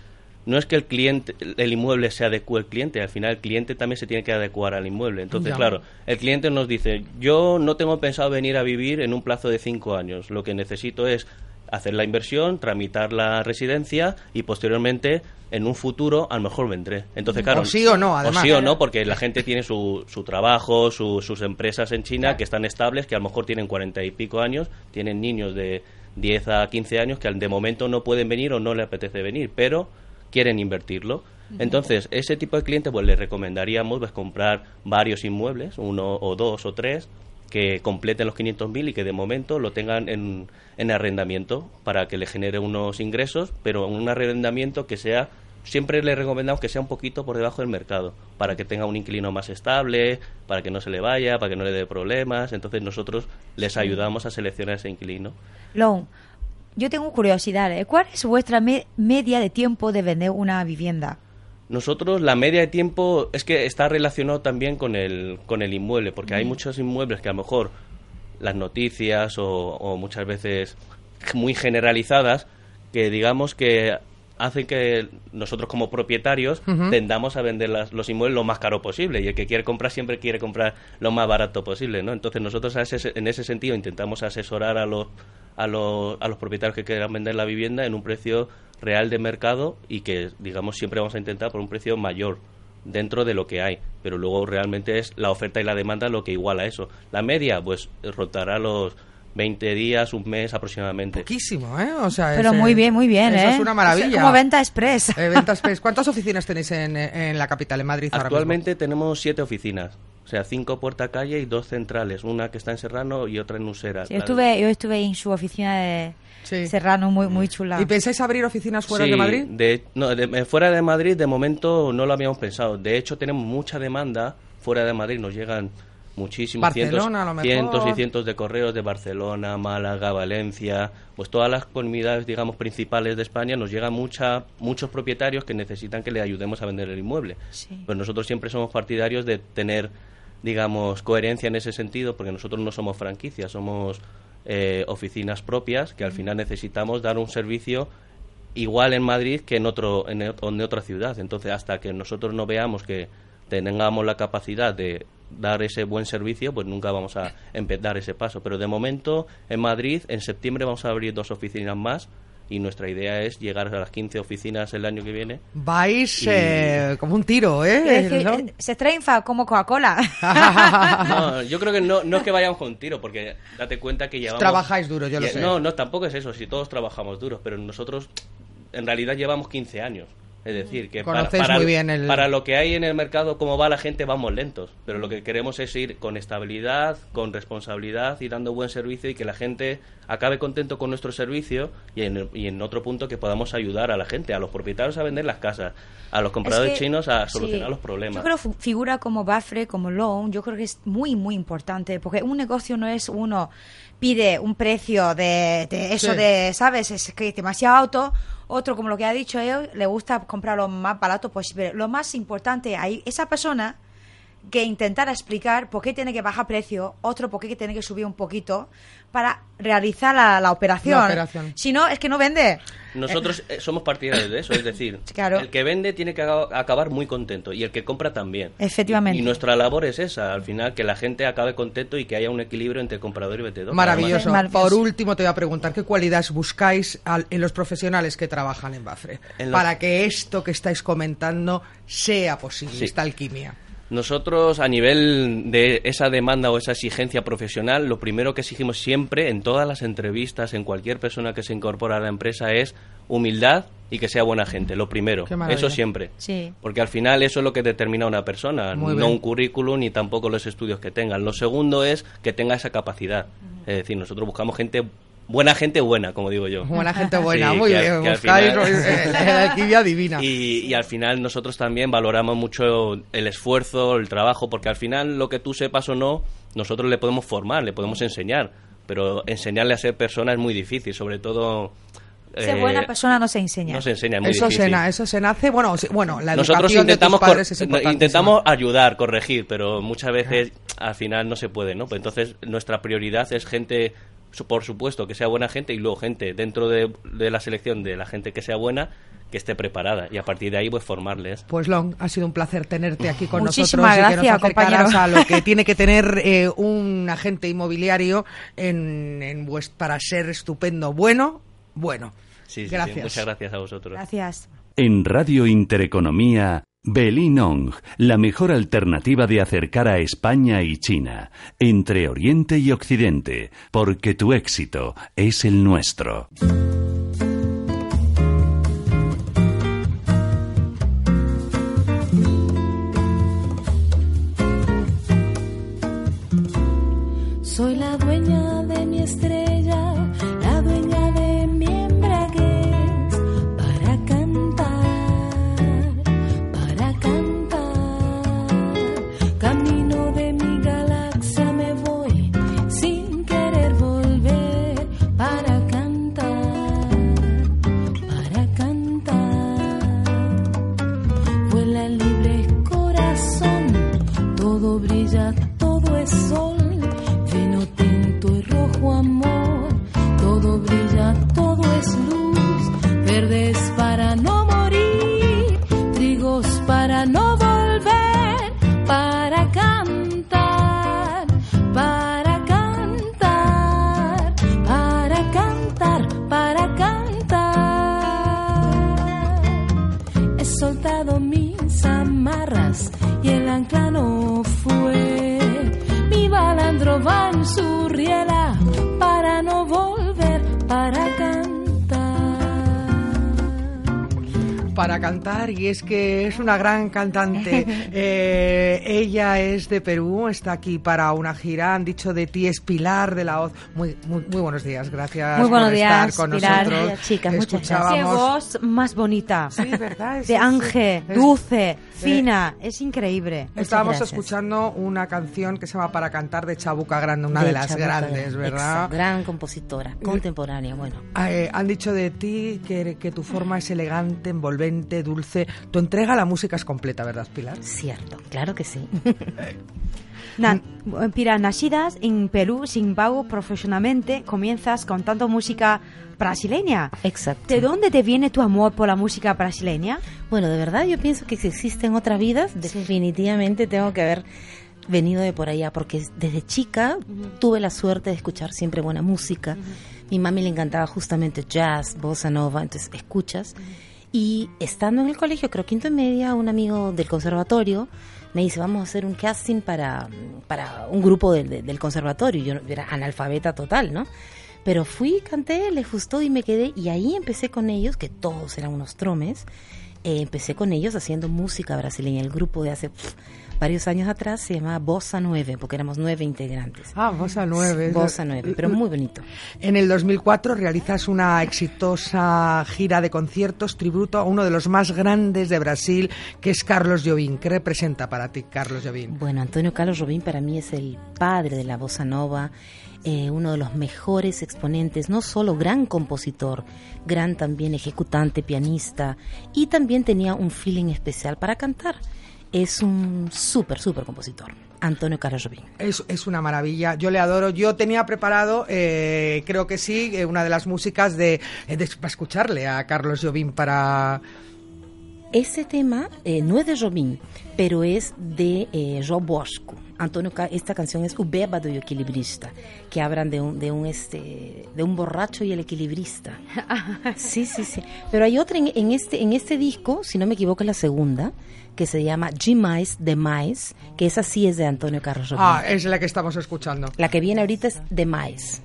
no es que el cliente, el inmueble se adecue al cliente, al final el cliente también se tiene que adecuar al inmueble. Entonces, Ya. claro, el cliente nos dice, yo no tengo pensado venir a vivir en un plazo de cinco años, lo que necesito es hacer la inversión, tramitar la residencia y posteriormente en un futuro a lo mejor vendré. Entonces, claro, O sí o no, además. O sí o no, porque la gente tiene su, su trabajo, su- sus empresas en China que están estables, que a lo mejor tienen cuarenta y pico años, tienen niños de 10 a 15 años que de momento no pueden venir o no le apetece venir, pero quieren invertirlo. Entonces, ese tipo de cliente, pues le recomendaríamos pues, comprar varios inmuebles, uno o dos o tres, que completen los 500.000 y que de momento lo tengan en, en arrendamiento para que le genere unos ingresos, pero un arrendamiento que sea, siempre le recomendamos que sea un poquito por debajo del mercado, para que tenga un inquilino más estable, para que no se le vaya, para que no le dé problemas. Entonces nosotros les ayudamos a seleccionar ese inquilino. Lon, yo tengo curiosidad, ¿eh? ¿cuál es vuestra me- media de tiempo de vender una vivienda? Nosotros la media de tiempo es que está relacionado también con el, con el inmueble, porque hay Mm. muchos inmuebles que a lo mejor las noticias o, o muchas veces muy generalizadas que digamos que hacen que nosotros como propietarios tendamos a vender las- los inmuebles lo más caro posible y el que quiere comprar siempre quiere comprar lo más barato posible, ¿no? Entonces nosotros a ese- en ese sentido intentamos asesorar a los, a los, a los propietarios que quieran vender la vivienda en un precio real de mercado y que digamos siempre vamos a intentar por un precio mayor dentro de lo que hay, pero luego realmente es la oferta y la demanda lo que iguala eso. La media pues rotará los 20 días, un mes aproximadamente. Poquísimo, ¿eh? O sea, Pero muy bien, muy bien, Eso ¿eh? es una maravilla. Es como venta express. Eh, Venta Express. ¿Cuántas oficinas tenéis en, en la capital, en Madrid, ahora mismo? Actualmente tenemos siete oficinas, o sea, cinco puerta calle y dos centrales, una que está en Serrano y otra en Usera. Sí, yo, estuve, yo estuve en su oficina de Serrano, muy, muy chula. ¿Y pensáis abrir oficinas fuera Sí, de Madrid? de- no, de- eh, fuera de Madrid, de momento no lo habíamos pensado. De hecho, tenemos mucha demanda fuera de Madrid. Nos llegan muchísimos Barcelona, cientos, a lo mejor. cientos y cientos de correos de Barcelona, Málaga, Valencia, pues todas las comunidades, digamos, principales de España. Nos llegan mucha, muchos propietarios que necesitan que le ayudemos a vender el inmueble. Pues nosotros siempre somos partidarios de tener, digamos, coherencia en ese sentido, porque nosotros no somos franquicias, somos eh, oficinas propias que al final necesitamos dar un servicio igual en Madrid que en otro en, ot- en otra ciudad. Entonces, hasta que nosotros no veamos que tengamos la capacidad de dar ese buen servicio, pues nunca vamos a empe- dar ese paso. Pero de momento, en Madrid, en septiembre vamos a abrir dos oficinas más y nuestra idea es llegar a las 15 oficinas el año que viene. Vais Y- eh, como un tiro, ¿eh? Es que, ¿No? eh, se triunfa como Coca-Cola. <laughs> No, yo creo que no, no es que vayamos con tiro, porque date cuenta que llevamos... Trabajáis duro, yo lo sé. No, no, tampoco es eso, si todos trabajamos duro, pero nosotros en realidad llevamos 15 años. Es decir, que para, Conocéis para- muy bien el- para lo que hay en el mercado, cómo va la gente, vamos lentos. Pero lo que queremos es ir con estabilidad, con responsabilidad y dando buen servicio y que la gente acabe contento con nuestro servicio y en, y en otro punto que podamos ayudar a la gente, a los propietarios a vender las casas, a los compradores Es que- chinos a sí. solucionar los problemas. Yo creo que figura como Bafre, como Loan, yo creo que es muy, muy importante, porque un negocio no es uno pide un precio de, de eso Sí. de, ¿sabes? Es que es demasiado alto. Otro, como lo que ha dicho él, le gusta comprar lo más barato posible. Lo más importante ahí, esa persona que intentara explicar por qué tiene que bajar precio, otro por qué tiene que subir un poquito para realizar la, la operación. La operación. Si no, es que no vende. Nosotros eh, somos partidarios de eso, es decir, <laughs> Claro. el que vende tiene que acabar muy contento y el que compra también. Efectivamente. Y nuestra labor es esa, al final, que la gente acabe contento y que haya un equilibrio entre comprador y vendedor. Maravilloso. Por último, te voy a preguntar qué cualidades buscáis al- en los profesionales que trabajan en Bafre En los- para que esto que estáis comentando sea posible, Sí. esta alquimia. Nosotros, a nivel de esa demanda o esa exigencia profesional, lo primero que exigimos siempre en todas las entrevistas, en cualquier persona que se incorpora a la empresa, es humildad y que sea buena gente. Lo primero. Eso siempre. Sí. Porque al final eso es lo que determina a una persona, Muy no bien. un currículum ni tampoco los estudios que tengan. Lo segundo es que tenga esa capacidad. Es decir, nosotros buscamos gente, buena gente buena, como digo yo. Buena gente buena, Sí, muy que al- bien. que al Buscáis final- la alquimia divina. <laughs> Y, y al final nosotros también valoramos mucho el esfuerzo, el trabajo, porque al final lo que tú sepas o no, nosotros le podemos formar, le podemos enseñar, pero enseñarle a ser persona es muy difícil, sobre todo... Ser eh, buena persona no se enseña. No se enseña, es muy Eso difícil. se, na- eso se nace, bueno, bueno la Nosotros educación intentamos, de tus padres cor- es intentamos ayudar, corregir, pero muchas veces al final no se puede, ¿no? Pues entonces nuestra prioridad es gente, por supuesto, que sea buena gente y luego gente dentro de, de la selección de la gente que sea buena, que esté preparada y a partir de ahí pues formarles. Pues Long, ha sido un placer tenerte aquí con Muchísimas nosotros y que gracias, nos acercaras compañero. a lo que <laughs> tiene que tener eh, un agente inmobiliario en, en para ser estupendo, bueno, bueno. Sí, sí, sí, Gracias. muchas gracias a vosotros. Gracias. En Radio Intereconomía, Belinong, la mejor alternativa de acercar a España y China, entre Oriente y Occidente, porque tu éxito es el nuestro. Para cantar, y es que es una gran cantante. <laughs> Eh, ella es de Perú, está aquí para una gira. Han dicho de ti es Pilar de la Hoz. Muy, muy, muy buenos días, gracias Muy buenos por días, estar con Pilar. nosotros. Gracias, chicas, muchas gracias. Voz más bonita. Sí, ¿verdad? Es- De ángel, dulce, fina. Es increíble. Muchas Estábamos gracias. escuchando una canción que se llama Para cantar de Chabuca Grande, una de, De las Chabuca grandes, Grande, ¿verdad? exacto, gran compositora, contemporánea, bueno. Eh, han dicho de ti que, que tu forma es elegante, envolvente, dulce. Tu entrega a la música es completa, ¿verdad, Pilar? Cierto, claro que sí. <laughs> Na- Pilar, nacidas en Perú, sin pago profesionalmente, comienzas cantando música brasileña. Exacto. ¿De dónde te viene tu amor por la música brasileña? Bueno, de verdad yo pienso que si existen otras vidas, definitivamente tengo que haber venido de por allá, porque desde chica tuve la suerte de escuchar siempre buena música. Mi mami le encantaba justamente jazz, bossa nova, entonces escuchas. Y estando en el colegio, creo quinto y media, un amigo del conservatorio me dice, vamos a hacer un casting para, para un grupo del- del- conservatorio. Yo era analfabeta total, ¿no? Pero fui, canté, les gustó y me quedé. Y ahí empecé con ellos, que todos eran unos tromes. Eh, empecé con ellos haciendo música brasileña. El grupo de hace pf, varios años atrás se llamaba Bossa Nueve, porque éramos nueve integrantes. Ah, Bossa 9. Bossa Nueve, pero muy bonito. En el 2004 realizas una exitosa gira de conciertos tributo a uno de los más grandes de Brasil, que es Carlos Jobim. ¿Qué representa para ti Carlos Jobim? Bueno, Antonio Carlos Robín para mí es el padre de la bossa nova, eh, uno de los mejores exponentes, no solo gran compositor, gran también ejecutante, pianista, y también tenía un feeling especial para cantar. Es un súper, súper compositor, Antonio Carlos Robín. Es, es una maravilla, yo le adoro. Yo tenía preparado, eh, creo que sí, eh, una de las músicas de, eh, de- para escucharle a Carlos Jobim para... Ese tema eh, no es de Jobim, pero es de eh, João Bosco. Antonio, esta canción es O Bêbado y o Equilibrista, que hablan de un, de un este de un borracho y el equilibrista. <laughs> Sí, sí, sí. Pero hay otra en, en este en este disco, si no me equivoco, es la segunda, que se llama Demais, Demais, que esa sí es de Antonio Carlos. Ah, es la que estamos escuchando. La que viene ahorita es Demais.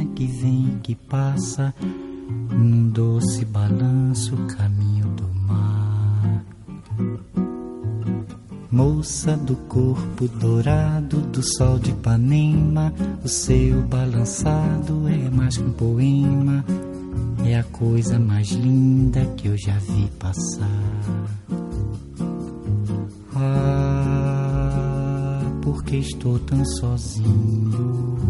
menina que vem que passa num doce balanço caminho do mar. Moça do corpo dourado do sol de Ipanema, o seu balançado é mais que um poema, é a coisa mais linda que eu já vi passar. Ah, porque estou tão sozinho.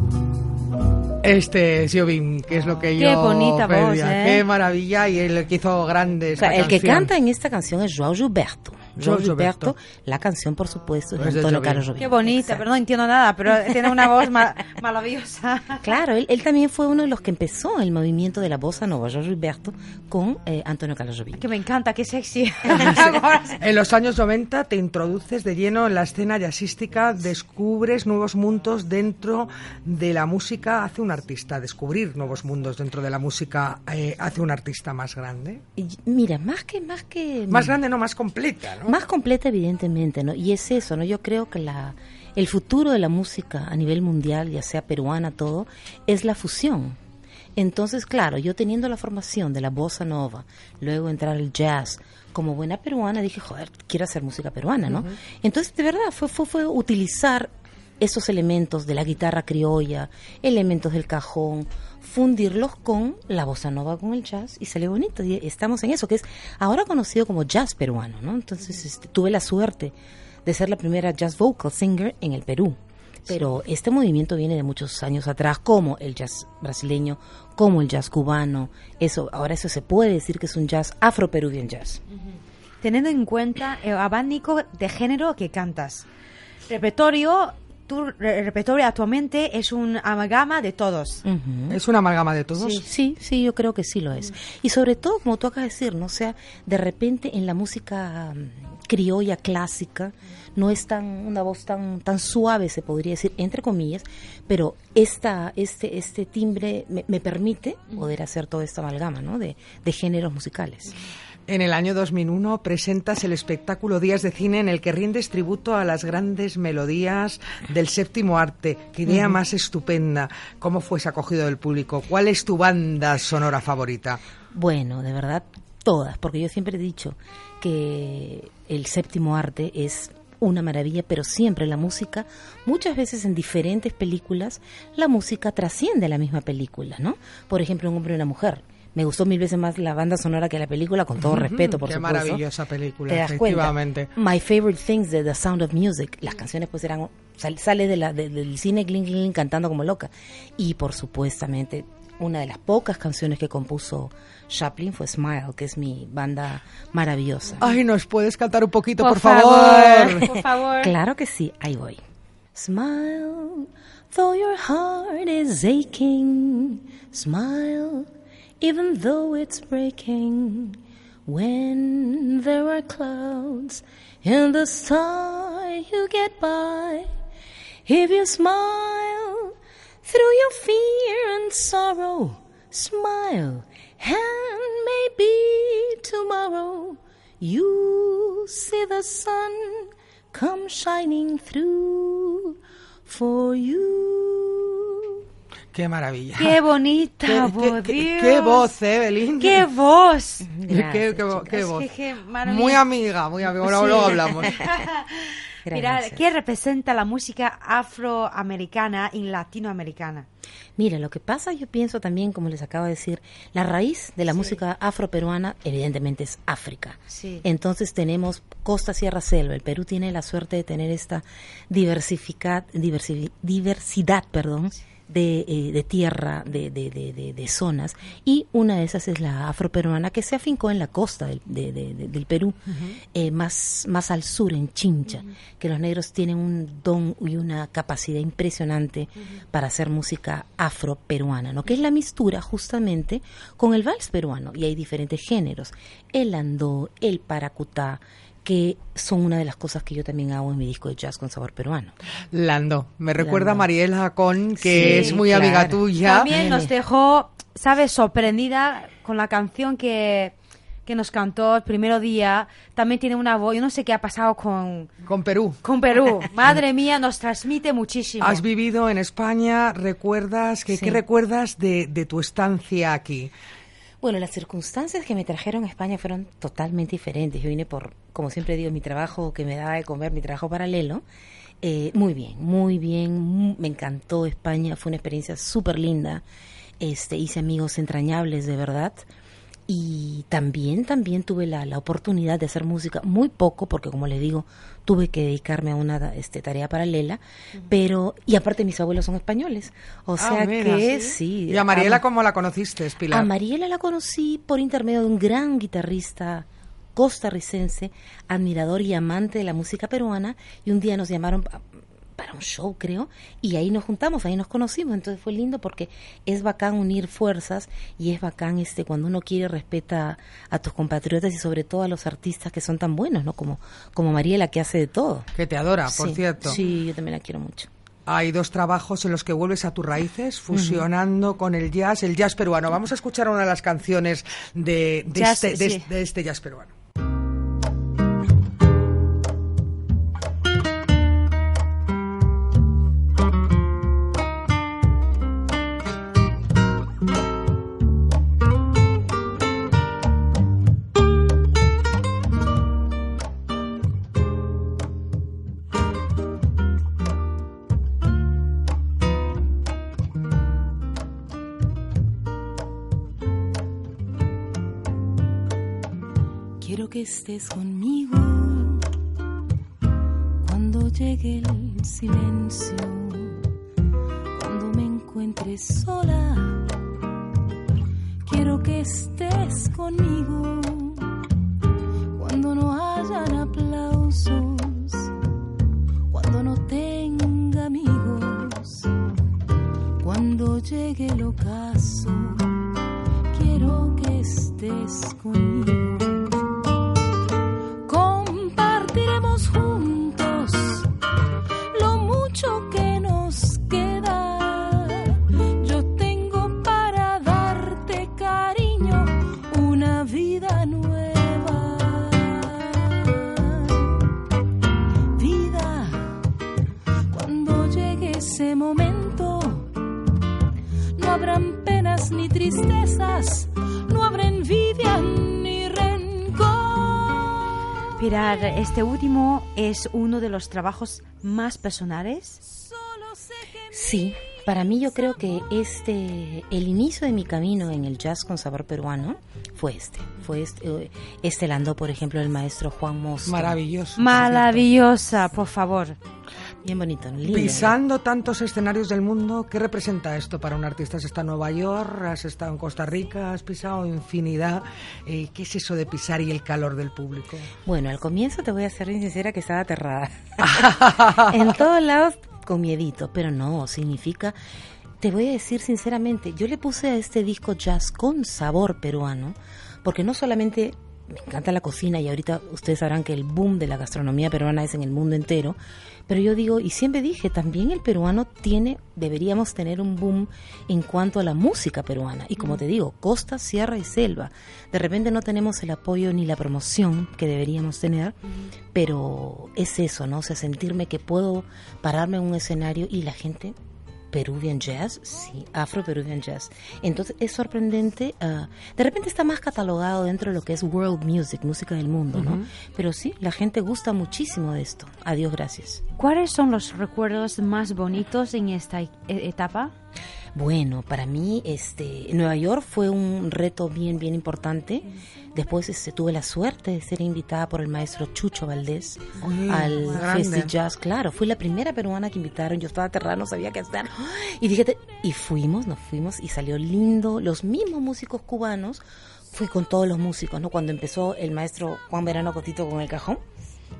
Este es Jobim, que es lo que Qué yo bonita voz, pedía. ¿eh? Qué maravilla, y el que hizo grande O sea, esta el que canción. canta en esta canción es Joao Gilberto. Gilberto, Gilberto. la canción por supuesto es de Es de Antonio. Carlos Jobim. Qué bonita, Exacto. pero no entiendo nada, pero tiene una voz ma- <laughs> maravillosa. Claro, él, él también fue uno de los que empezó el movimiento de la bossa nova, Joao Gilberto, con eh, Antonio Carlos Jobim. Que me encanta, qué sexy. <laughs> <laughs> En los años 90 te introduces de lleno en la escena jazzística, descubres nuevos mundos dentro de la música, hace un artista, descubrir nuevos mundos dentro de la música eh, hace un artista más grande. Y, mira, más que más que Más grande, no más completa, ¿no? Más completa evidentemente, ¿no? Y es eso, ¿no? Yo creo que la el futuro de la música a nivel mundial, ya sea peruana todo, es la fusión. Entonces, claro, yo teniendo la formación de la bossa nova, luego entrar al jazz, como buena peruana dije, joder, quiero hacer música peruana, ¿no? Entonces, de verdad, fue, fue, fue utilizar esos elementos de la guitarra criolla, elementos del cajón, fundirlos con la bossa nova, con el jazz, y salió bonito. Y estamos en eso, que es ahora conocido como jazz peruano, ¿no? Entonces este, tuve la suerte de ser la primera jazz vocal singer en el Perú. Pero este movimiento viene de muchos años atrás, como el jazz brasileño, como el jazz cubano. Eso, ahora eso se puede decir que es un jazz afro-peruvian jazz. Teniendo en cuenta el abanico de género que cantas. Repertorio, tu re- repertorio actualmente es un amalgama de todos. Es una amalgama de todos. Sí, sí, sí, yo creo que sí lo es. Y sobre todo, como tú acabas de decir, ¿no? O sea, de repente en la música mm, criolla clásica no es tan una voz tan tan suave, se podría decir, entre comillas, pero esta este este timbre me, me permite poder hacer toda esta amalgama, ¿no? De, de géneros musicales. En el año 2001 presentas el espectáculo Días de Cine en el que rindes tributo a las grandes melodías del séptimo arte. Qué idea más estupenda. ¿Cómo fue acogido del público? ¿Cuál es tu banda sonora favorita? Bueno, de verdad, todas, porque yo siempre he dicho que el séptimo arte es una maravilla, pero siempre la música, muchas veces en diferentes películas, la música trasciende la misma película, ¿no? Por ejemplo, Un hombre y una mujer. Me gustó mil veces más la banda sonora que la película, con todo respeto, por Qué supuesto. maravillosa película, Te das cuenta. efectivamente. My favorite things de The Sound of Music. Las canciones pues eran sal- sale de la, de- del cine Gling Gling cantando como loca. Y por supuestamente una de las pocas canciones que compuso Chaplin fue Smile, que es mi banda maravillosa. Ay, ¿nos puedes cantar un poquito, por, Por favor? favor, por favor. <laughs> Claro que sí, ahí voy. Smile, though your heart is aching. Smile, even though it's breaking. When there are clouds in the sky, you get by. If you smile through your fear and sorrow, smile, and maybe tomorrow you see the sun come shining through for you. Qué maravilla. Qué bonita, Qué- por qué- qué- Dios. qué voz, ¿eh, Belín? ¡Qué voz! Qué, voz. Muy amiga, muy amiga. Ahora Sí. luego hablamos. <laughs> Mira. ¿qué representa la música afroamericana y latinoamericana? Mira, lo que pasa, yo pienso también, como les acabo de decir, la raíz de la música afroperuana evidentemente es África. Sí. Entonces tenemos costa, sierra, selva. El Perú tiene la suerte de tener esta diversifica- diversi- diversidad, perdón, de, eh, de tierra, de, de- de- zonas. Y una de esas es la afroperuana que se afincó en la costa del, de- de- de- del Perú, eh, más, más al sur, en Chincha, que los negros tienen un don y una capacidad impresionante para hacer música afroperuana, ¿no? que es la mistura justamente con el vals peruano. Y hay diferentes géneros, el andó, el paracutá, que son una de las cosas que yo también hago en mi disco de jazz con sabor peruano. Lando. Me recuerda a Lando. Mariela Con, que Sí, es muy amiga tuya. También nos dejó, ¿sabes?, sorprendida con la canción que, que nos cantó el primer día. También tiene una voz, yo no sé qué ha pasado con, Con Perú. con Perú. <laughs> Madre mía, nos transmite muchísimo. Has vivido en España, ¿recuerdas? ¿Qué, Sí. qué recuerdas de, de tu estancia aquí? Bueno, las circunstancias que me trajeron a España fueron totalmente diferentes. Yo vine por, como siempre digo, mi trabajo que me daba de comer, mi trabajo paralelo. Eh, muy bien, muy bien. me encantó España. Fue una experiencia súper linda. Este, hice amigos entrañables, de verdad. Y también, también tuve la, la oportunidad de hacer música, muy poco, porque como les digo, tuve que dedicarme a una este, tarea paralela, pero, y aparte mis abuelos son españoles, o sea Ah, mira, que sí. ¿Y a Mariela amo- cómo la conociste, Pilar? a Mariela la conocí por intermedio de un gran guitarrista costarricense, admirador y amante de la música peruana, y un día nos llamaron para un show, creo, y ahí nos juntamos, ahí nos conocimos, entonces fue lindo porque es bacán unir fuerzas y es bacán este cuando uno quiere respeta a tus compatriotas y sobre todo a los artistas que son tan buenos, ¿no? Como como Mariela que hace de todo. Que te adora, por Sí, cierto. Sí, yo también la quiero mucho. Hay dos trabajos en los que vuelves a tus raíces, fusionando con el jazz, el jazz peruano. Vamos a escuchar una de las canciones de, de Jazz, este, de- sí. de este jazz peruano. Quiero que estés conmigo cuando llegue el silencio, cuando me encuentres sola. Quiero que estés conmigo cuando no hayan aplausos, cuando no tenga amigos, cuando llegue el ocaso. Quiero que estés conmigo. Este último es uno de los trabajos más personales. Sí, para mí yo creo que este, el inicio de mi camino en el jazz con sabor peruano fue este. Fue este, este landó, por ejemplo, el maestro Juan Mosto. Maravilloso. Maravillosa, por favor. Bien bonito, lindo. Pisando tantos escenarios del mundo, ¿qué representa esto para un artista? Has estado en Nueva York, has estado en Costa Rica, has pisado infinidad. Eh, ¿Qué es eso de pisar y el calor del público? Bueno, al comienzo te voy a ser bien sincera que estaba aterrada. <laughs> en todos lados con miedito, pero no, significa, te voy a decir sinceramente, yo le puse a este disco jazz con sabor peruano, porque no solamente me encanta la cocina y ahorita ustedes sabrán que el boom de la gastronomía peruana es en el mundo entero, pero yo digo, y siempre dije, también el peruano tiene, deberíamos tener un boom en cuanto a la música peruana. Y como te digo, costa, sierra y selva. De repente no tenemos el apoyo ni la promoción que deberíamos tener, pero es eso, ¿no? O sea, sentirme que puedo pararme en un escenario y la gente Peruvian Jazz, sí, Afro Peruvian Jazz. Entonces es sorprendente, ah, de repente está más catalogado dentro de lo que es world music, música del mundo, ¿no? Pero sí, la gente gusta muchísimo de esto. Adiós, gracias. ¿Cuáles son los recuerdos más bonitos en esta e- etapa? Bueno, para mí, este, Nueva York fue un reto bien, bien importante. Después este, tuve la suerte de ser invitada por el maestro Chucho Valdés al. Festi Jazz. Claro, fui la primera peruana que invitaron. Yo estaba aterrada, no sabía qué hacer. Y fíjate, y fuimos, nos fuimos y salió lindo. Los mismos músicos cubanos, fui con todos los músicos, ¿no? Cuando empezó el maestro Juan Verano Cotito con el cajón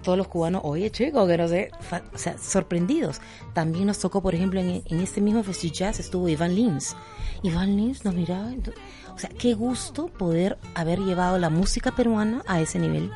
todos los cubanos, oye chico, que no sé, o sea, sorprendidos. También nos tocó, por ejemplo, en, este mismo Festi Jazz estuvo Iván Lins. Iván Lins nos miraba, o sea, qué gusto poder haber llevado la música peruana a ese nivel.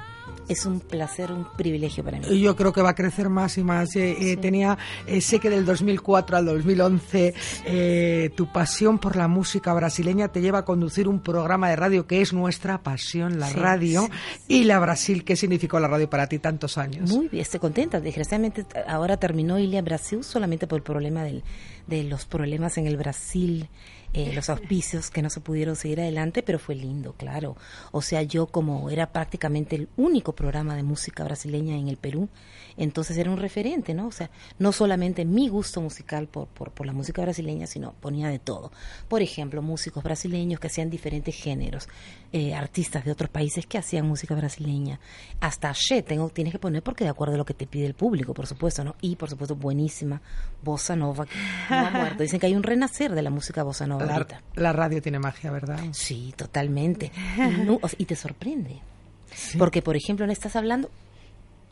Es un placer, un privilegio para mí. Y yo creo que va a crecer más y más. Eh, eh, Tenía, eh, sé que del 2004 al 2011 eh, tu pasión por la música brasileña te lleva a conducir un programa de radio que es nuestra pasión, la Sí, radio, sí, y la Brasil. ¿Qué significó la radio para ti tantos años? Muy bien, estoy contenta. Desgraciadamente ahora terminó Ilia Brasil solamente por el problema del, de los problemas en el Brasil, eh, los auspicios que no se pudieron seguir adelante, pero fue lindo, claro. O sea, yo como era prácticamente el único programa de música brasileña en el Perú, entonces era un referente, ¿no? O sea, no solamente mi gusto musical por, por, por la música brasileña, sino ponía de todo. Por ejemplo, músicos brasileños que hacían diferentes géneros, eh, artistas de otros países que hacían música brasileña. Hasta She tengo, tienes que poner porque de acuerdo a lo que te pide el público, por supuesto, ¿no? Y por supuesto, buenísima Bossa Nova, que no ha muerto. Dicen que hay un renacer de la música Bossa Nova La, ahorita. la radio tiene magia, ¿verdad? Sí, totalmente. No- y te sorprende. Porque, por ejemplo, no estás hablando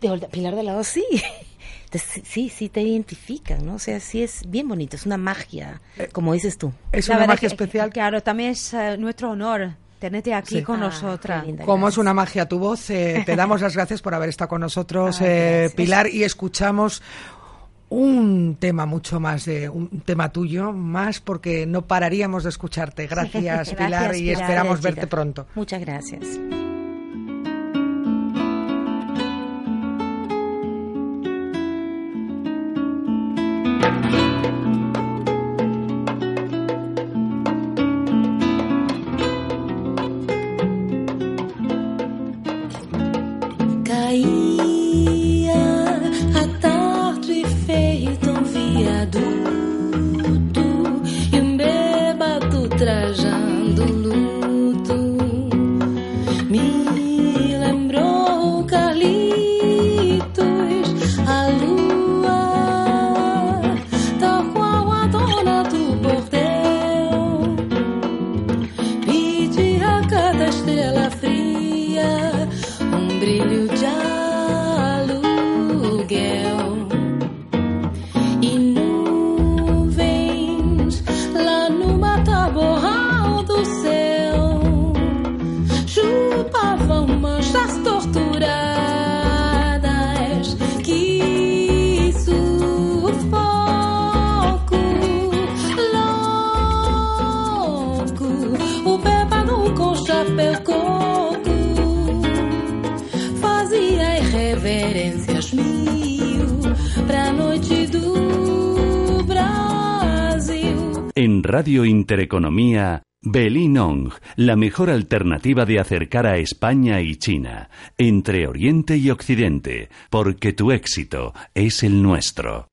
de Pilar de Lado, sí. <laughs> Te- sí, sí te identifican, ¿no? O sea, sí es bien bonito, es una magia, como dices tú. La verdad que- Claro, también es eh, nuestro honor tenerte aquí Sí. con Ah, nosotras. Como es una magia tu voz, eh, te damos las gracias por haber estado con nosotros, <laughs> eh, Pilar, y escuchamos un tema mucho más de un tema tuyo, más porque no pararíamos de escucharte. <laughs> Gracias, Gracias, Pilar, y Pilar. esperamos Gracias, verte pronto. Muchas gracias. Radio Intereconomía, Belinong, la mejor alternativa de acercar a España y China, entre Oriente y Occidente, porque tu éxito es el nuestro.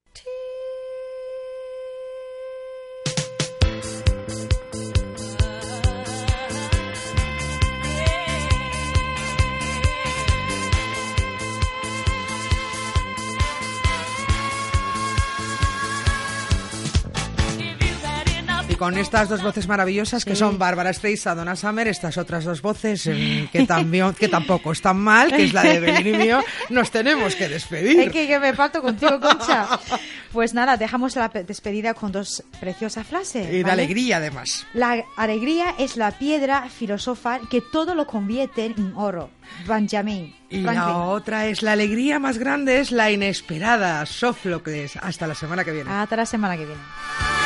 Con estas dos voces maravillosas que son Bárbara Streisand, Donna Summer, estas otras dos voces mm, que también que tampoco están mal, que es la de Belín y mío, nos tenemos que despedir. Es que, que me parto contigo, Concha. Pues nada, dejamos la pe- despedida con dos preciosas frases. Y ¿vale? alegría además. La alegría es la piedra filosofal que todo lo convierte en oro. Benjamin. Y Franklin. la otra es la alegría más grande, es la inesperada. Sófocles. Hasta la semana que viene. Hasta la semana que viene.